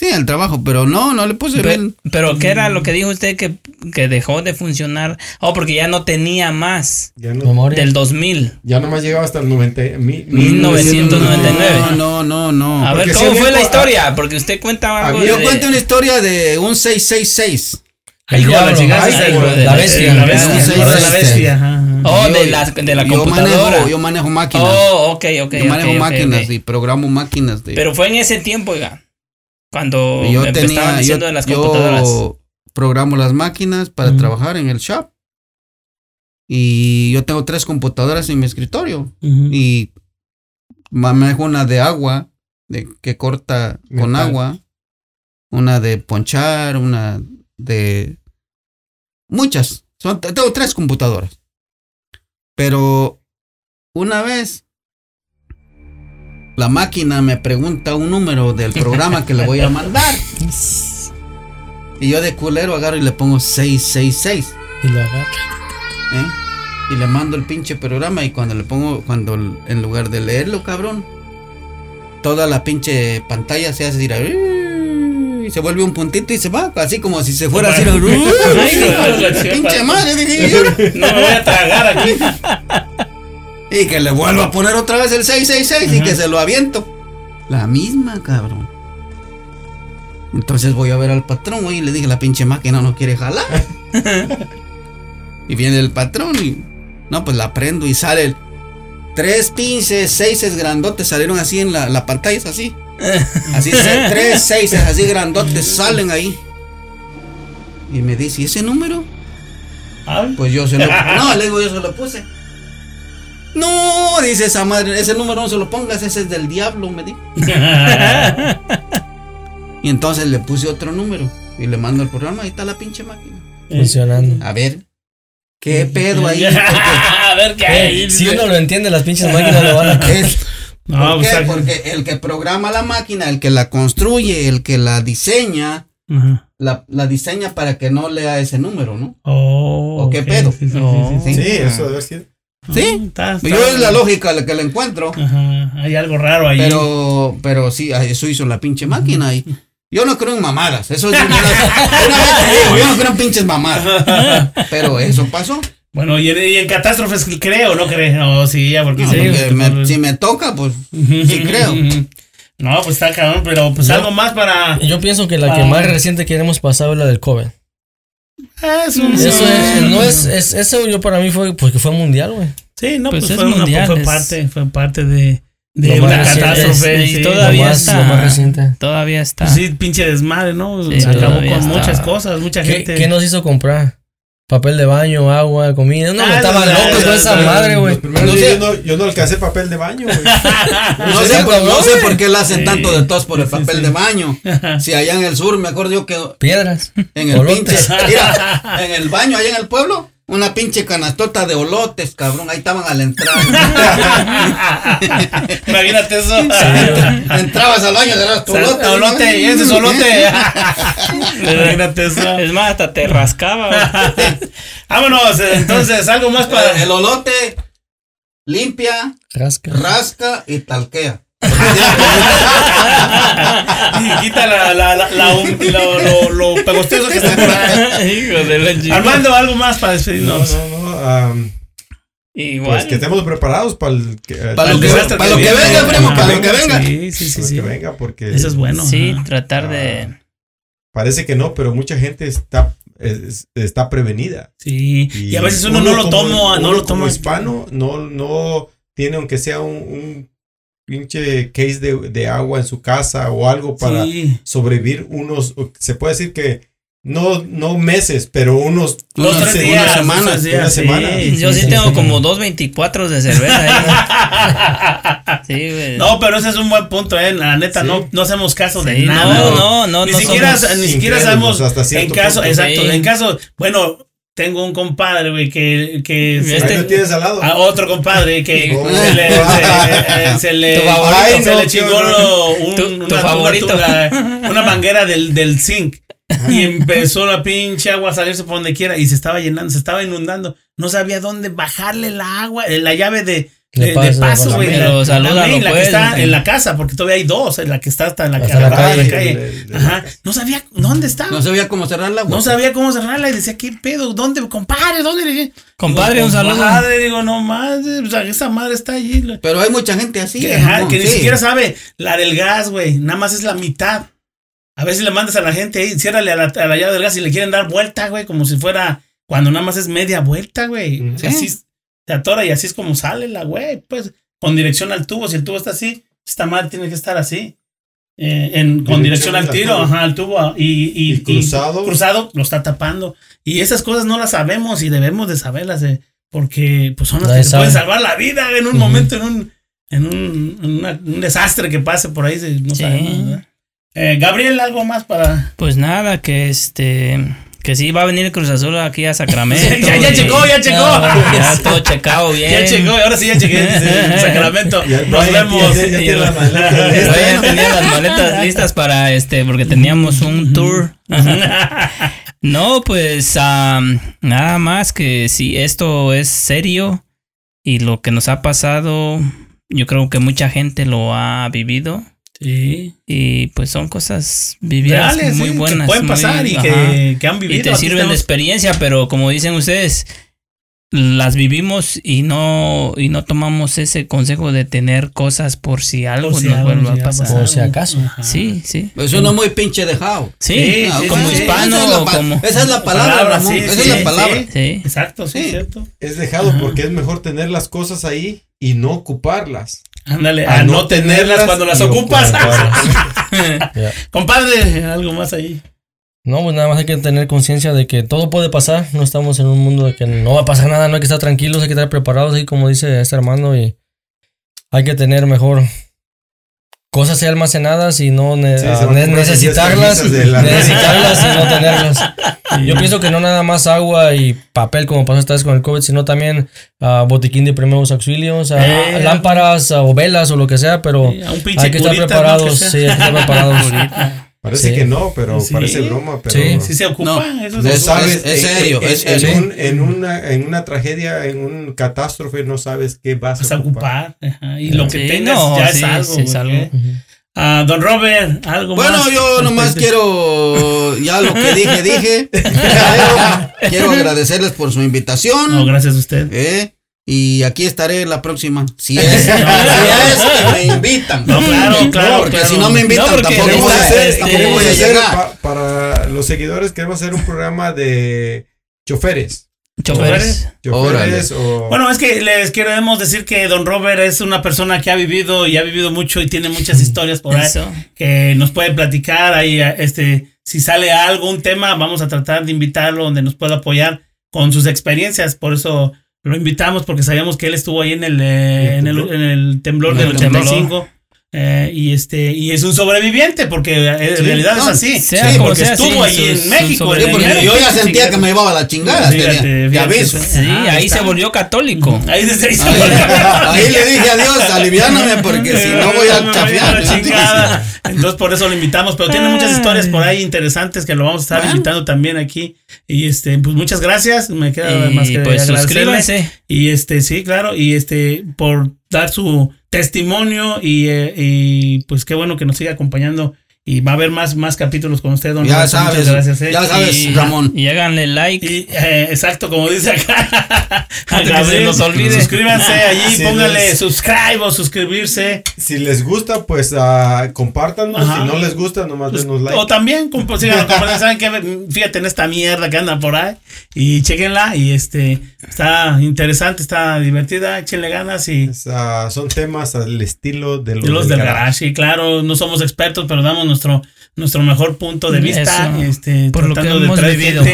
Sí, el trabajo, pero no, no le puse Pe- bien. pero ¿qué era lo que dijo usted que, que dejó de funcionar? Oh, porque ya no tenía más Ya, no, Memoria. del 2000. ya nomás llegaba hasta el 90, mi- 1999. No, no, no, no. A ver, porque ¿cómo fue la historia? Porque usted cuenta algo Yo de- cuento una historia de un 666. Ay, hijo de la diablo. la bestia. La Ah, bestia. Oh, Yo- de la, de la yo computadora. manejo, yo manejo máquinas. Oh, ok, ok. yo manejo máquinas y programo máquinas de. Pero fue en ese tiempo, oiga. Cuando yo me tenía, estaban yo, diciendo de las yo computadoras. programo las máquinas para trabajar en el shop. Y yo tengo tres computadoras en mi escritorio. Ujú. Y manejo una de agua, de, que corta con agua. Una de ponchar, una de... Muchas. Son, tengo tres computadoras. Pero una vez la máquina me pregunta un número del programa que le voy a mandar. Y yo de culero agarro y le pongo 666. Y lo agarra. ¿eh? Y le mando el pinche programa y cuando le pongo, cuando en lugar de leerlo, cabrón, toda la pinche pantalla se hace ir y se vuelve un puntito y se va, así como si se fuera así. pinche madre, dije. No me voy a tragar aquí. Y que le vuelvo a poner otra vez el 666 y que se lo aviento. La misma, cabrón. Entonces voy a ver al patrón, güey, y le dije, la pinche máquina no quiere jalar. y viene el patrón y... No, pues la prendo y sale el... Tres pinches seises grandotes salieron así en la, la pantalla, es así. Así, tres seises así grandotes salen ahí. Y me dice, ¿y ese número? Pues yo se lo... No, le digo, yo se lo puse. No, dice esa madre, ese número no se lo pongas, ese es del diablo, me dijo. Y entonces le puse otro número y le mando el programa, ahí está la pinche máquina. Funcionando. A ver, ¿qué pedo ahí? Porque a ver qué hay. Eh, si uno lo entiende, las pinches máquinas lo van a No, ¿por qué? está- Porque el que programa la máquina, el que la construye, el que la diseña, la, la diseña para que no lea ese número, ¿no? Oh, ¿O qué pedo? Sí, sí, sí, Sí, sí. eso debe ser. Sí. Ah, está- está- Yo es la lógica la que le encuentro. Ajá, hay algo raro ahí. Pero, pero sí, eso hizo la pinche máquina y yo no creo en mamadas. Eso es una, una vez te digo, yo no creo en pinches mamadas. Pero eso pasó. Bueno, y en, y en catástrofes creo, ¿no creo? sí, ya, porque No, sí, porque pues, me- si me toca, pues sí creo. No, pues está cabrón, pero pues Yo- algo más para. Yo pienso que la que Ah. más reciente que hemos pasado es la del COVID. Eso, Eso es, no es, es- eso yo para mí fue porque fue mundial, güey. Sí, no, pues, Pues es fue, una- mundial, fue es- parte, fue parte de, de una catástrofe. y sí. todavía más, está. Todavía está. Sí, pinche desmadre, ¿no? Sí, Acabó con está. muchas cosas, mucha ¿Qué, gente. qué nos hizo comprar? Papel de baño, agua, comida. No, Ah, estaban no, locos no, con esa no, madre, güey. No sé. yo, no, yo no alcancé papel de baño, güey. No sé, por, no cabrón, sé güey. por qué le hacen Sí. tanto de tos por el Sí, papel sí. de baño. Si allá en el sur, me acuerdo yo que Piedras. en el pinche, mira, en el baño allá en el pueblo, una pinche canastota de olotes, cabrón, ahí estaban a la entrada. Imagínate eso. Entrabas al baño, eras tu olote. Olote, y ese es olote. Imagínate eso. Es más, hasta te rascaba. güey. Vámonos, entonces, algo más para. El olote limpia, Rasca. rasca y talquea. Y quita la, la, la, la- um- lo, lo, lo pegosteoso que está por ahí. Armando, algo más para No, despedirnos. no, no. am, Igual. pues que estemos preparados para el que, Para lo el que, desastre para lo que venga, primo, para lo que venga. Sí, sí, sí, para sí. que venga, porque Eso es bueno. sí, ajá. tratar de. parece que no, pero mucha gente está, es- está prevenida. Sí. Y, a veces uno, no lo como- toma, no uno lo como toma. hispano no, no tiene aunque sea un, un pinche case de, de agua en su casa o algo para Sí. sobrevivir unos, se puede decir que no, no meses, pero unos Dos, unas tres días. una semana, días, una sí, semana. sí, Yo sí, sí, tengo sí. como dos 24 de cerveza ahí. Sí, güey. No, pero ese es un buen punto, eh. La neta, Sí. no, no hacemos caso de nada. no, no, no, ni no siquiera, ni siquiera sabemos hasta en caso, punto. exacto, Sí. en caso, bueno, tengo un compadre, güey, que, que Este- lo tienes al lado. a otro compadre que Oh. se le, se, se le, Tu favorito. Ay, se no, le qué chingó un- Tu- una, tu favorito. una- una manguera del, del zinc y empezó la pinche agua a salirse por donde quiera y se estaba llenando, se estaba inundando. No sabía dónde bajarle la agua, eh, la llave de, De de, de paso, güey. Pero la salúdalo, main, la que está en la casa, porque todavía hay dos, en la que está hasta en la, Hasta la en calle. la calle. De- de- de- Ajá. No sabía dónde estaba. No sabía cómo cerrar el agua. No sabía cómo cerrarla y decía, ¿qué pedo? ¿Dónde? Compadre, ¿dónde? Le dije, Compadre, digo, un saludo. Compadre, digo, no más, o sea, esa madre está allí. Pero hay mucha gente así. que, ¿eh? ajá, No, que ni siquiera sabe la del gas, güey. Nada más es la mitad. A veces le mandas a la gente ahí, ciérrale a la, a la llave del gas y le quieren dar vuelta, güey, como si fuera cuando nada más es media vuelta, güey. Sí. Así atora y así es como sale la güey, pues, con dirección al tubo. Si el tubo está así, esta madre tiene que estar así. eh, en, con dirección, al tiro, ajá, al tubo y, y, cruzado. cruzado lo está tapando. Y esas cosas no las sabemos y debemos de saberlas, eh, porque pues son las que pueden salvar la vida en un momento, en un, en un, un, desastre que pase por ahí, no sabemos. Eh, Gabriel, ¿algo más para...? Pues nada, que este... Que sí, va a venir el Cruz Azul aquí a Sacramento. ya, ya checó, ya checó. ya todo checado bien. Ya checó, ahora sí ya chequé. Sacramento. Nos vemos. Ya, ya, las maletas tenía las maletas listas para este, porque teníamos un tour. no, pues nada más que si esto es serio y lo que nos ha pasado, yo creo que mucha gente lo ha vivido. Sí. Y pues son cosas vividas muy buenas. Que pueden pasar y que, que, han vivido. Y te sirven de experiencia, pero como dicen ustedes, las vivimos y no y no tomamos ese consejo de tener cosas por si algo nos vuelve a pasar. Por si acaso. Sí, sí. Pues uno muy pinche dejado. Sí, como hispano. Esa es la, como, esa es la palabra, Ramón. esa es la palabra. Sí, exacto, sí, cierto. Es dejado porque es mejor tener las cosas ahí y no ocuparlas. Ándale, a, no, tenerlas, cuando las ocupas. Compadre, algo más ahí. No, pues nada más hay que tener conciencia de que todo puede pasar. No estamos en un mundo de que no va a pasar nada, no hay que estar tranquilos, hay que estar preparados, así como dice este hermano, y hay que tener mejor cosas almacenadas y no necesitarlas, necesitarlas y no tenerlas. Yo pienso que no nada más agua y papel como pasó esta vez con el COVID, sino también uh, botiquín de primeros auxilios, uh, lámparas o velas o lo que sea, pero hay que estar preparados, sí, hay que estar preparados. Parece que no, pero parece broma, pero sí, sí se ocupa. eso es, sabes, es, serio. En, es, en, un, en, una, en una tragedia, en un catástrofe, no sabes qué vas, a ocupar. Y lo que tengas ya es algo. Es algo. Uh, don Robert, algo bueno, más. Bueno, yo nomás quiero, ya lo que dije, dije. quiero agradecerles por su invitación. No, gracias a usted. Eh, y aquí estaré la próxima. Si es, si es me invitan. No, claro, claro. porque si no me invitan, no, tampoco, voy a, hacer, tampoco voy a llegar. para los seguidores, queremos hacer un programa de choferes. ¿Choferes? ¿Choferes o... Bueno, es que les queremos decir que Don Robert es una persona que ha vivido y ha vivido mucho y tiene muchas historias por ahí que nos puede platicar. Ahí, este, si sale algo, un tema, vamos a tratar de invitarlo donde nos pueda apoyar con sus experiencias. Por eso lo invitamos porque sabíamos que él estuvo ahí en el, eh, en, el en el temblor del 85. Eh, y este y es un sobreviviente porque en realidad es así. sea, sí, porque estuvo ahí en México yo ya sentía que me llevaba la chingada fíjate, fíjate, sí ah, ahí se volvió católico. Ahí, se, ahí, ahí, le dije a Dios aliviáname porque si no voy a chafiar entonces por eso lo invitamos pero tiene muchas historias por ahí interesantes que lo vamos a estar invitando también aquí. Y este pues muchas gracias. Me queda más que pues suscríbanse. Y este sí claro y este por dar su testimonio y, eh, y pues qué bueno que nos siga acompañando y va a haber más, más capítulos con usted, don Ya sabes, gracias, eh. ya sabes, Ramón. Y háganle like. Eh, exacto, como dice acá. Antes que se nos olvide. Suscríbanse allí, pónganle subscribe o suscribirse. Si les gusta, pues uh, compártanos. Si no les gusta, nomás pues, denos like. O también, sigan ¿Saben qué? Fíjate en esta mierda que anda por ahí. Y chequenla. Y este, está interesante, está divertida. Échenle ganas. y Son temas al estilo de los, de los del, garage. Y claro, no somos expertos, pero damos nuestro, nuestro mejor punto de vista, este, por tratando lo que hemos de vivido.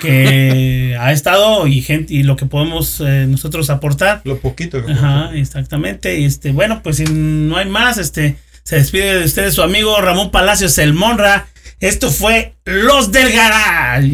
que ha estado y gente y lo que podemos eh, nosotros aportar. Lo poquito Ajá, exactamente. Y este, bueno, pues si no hay más, este, se despide de ustedes su amigo Ramón Palacios, el Monra. Esto fue Los del Garage.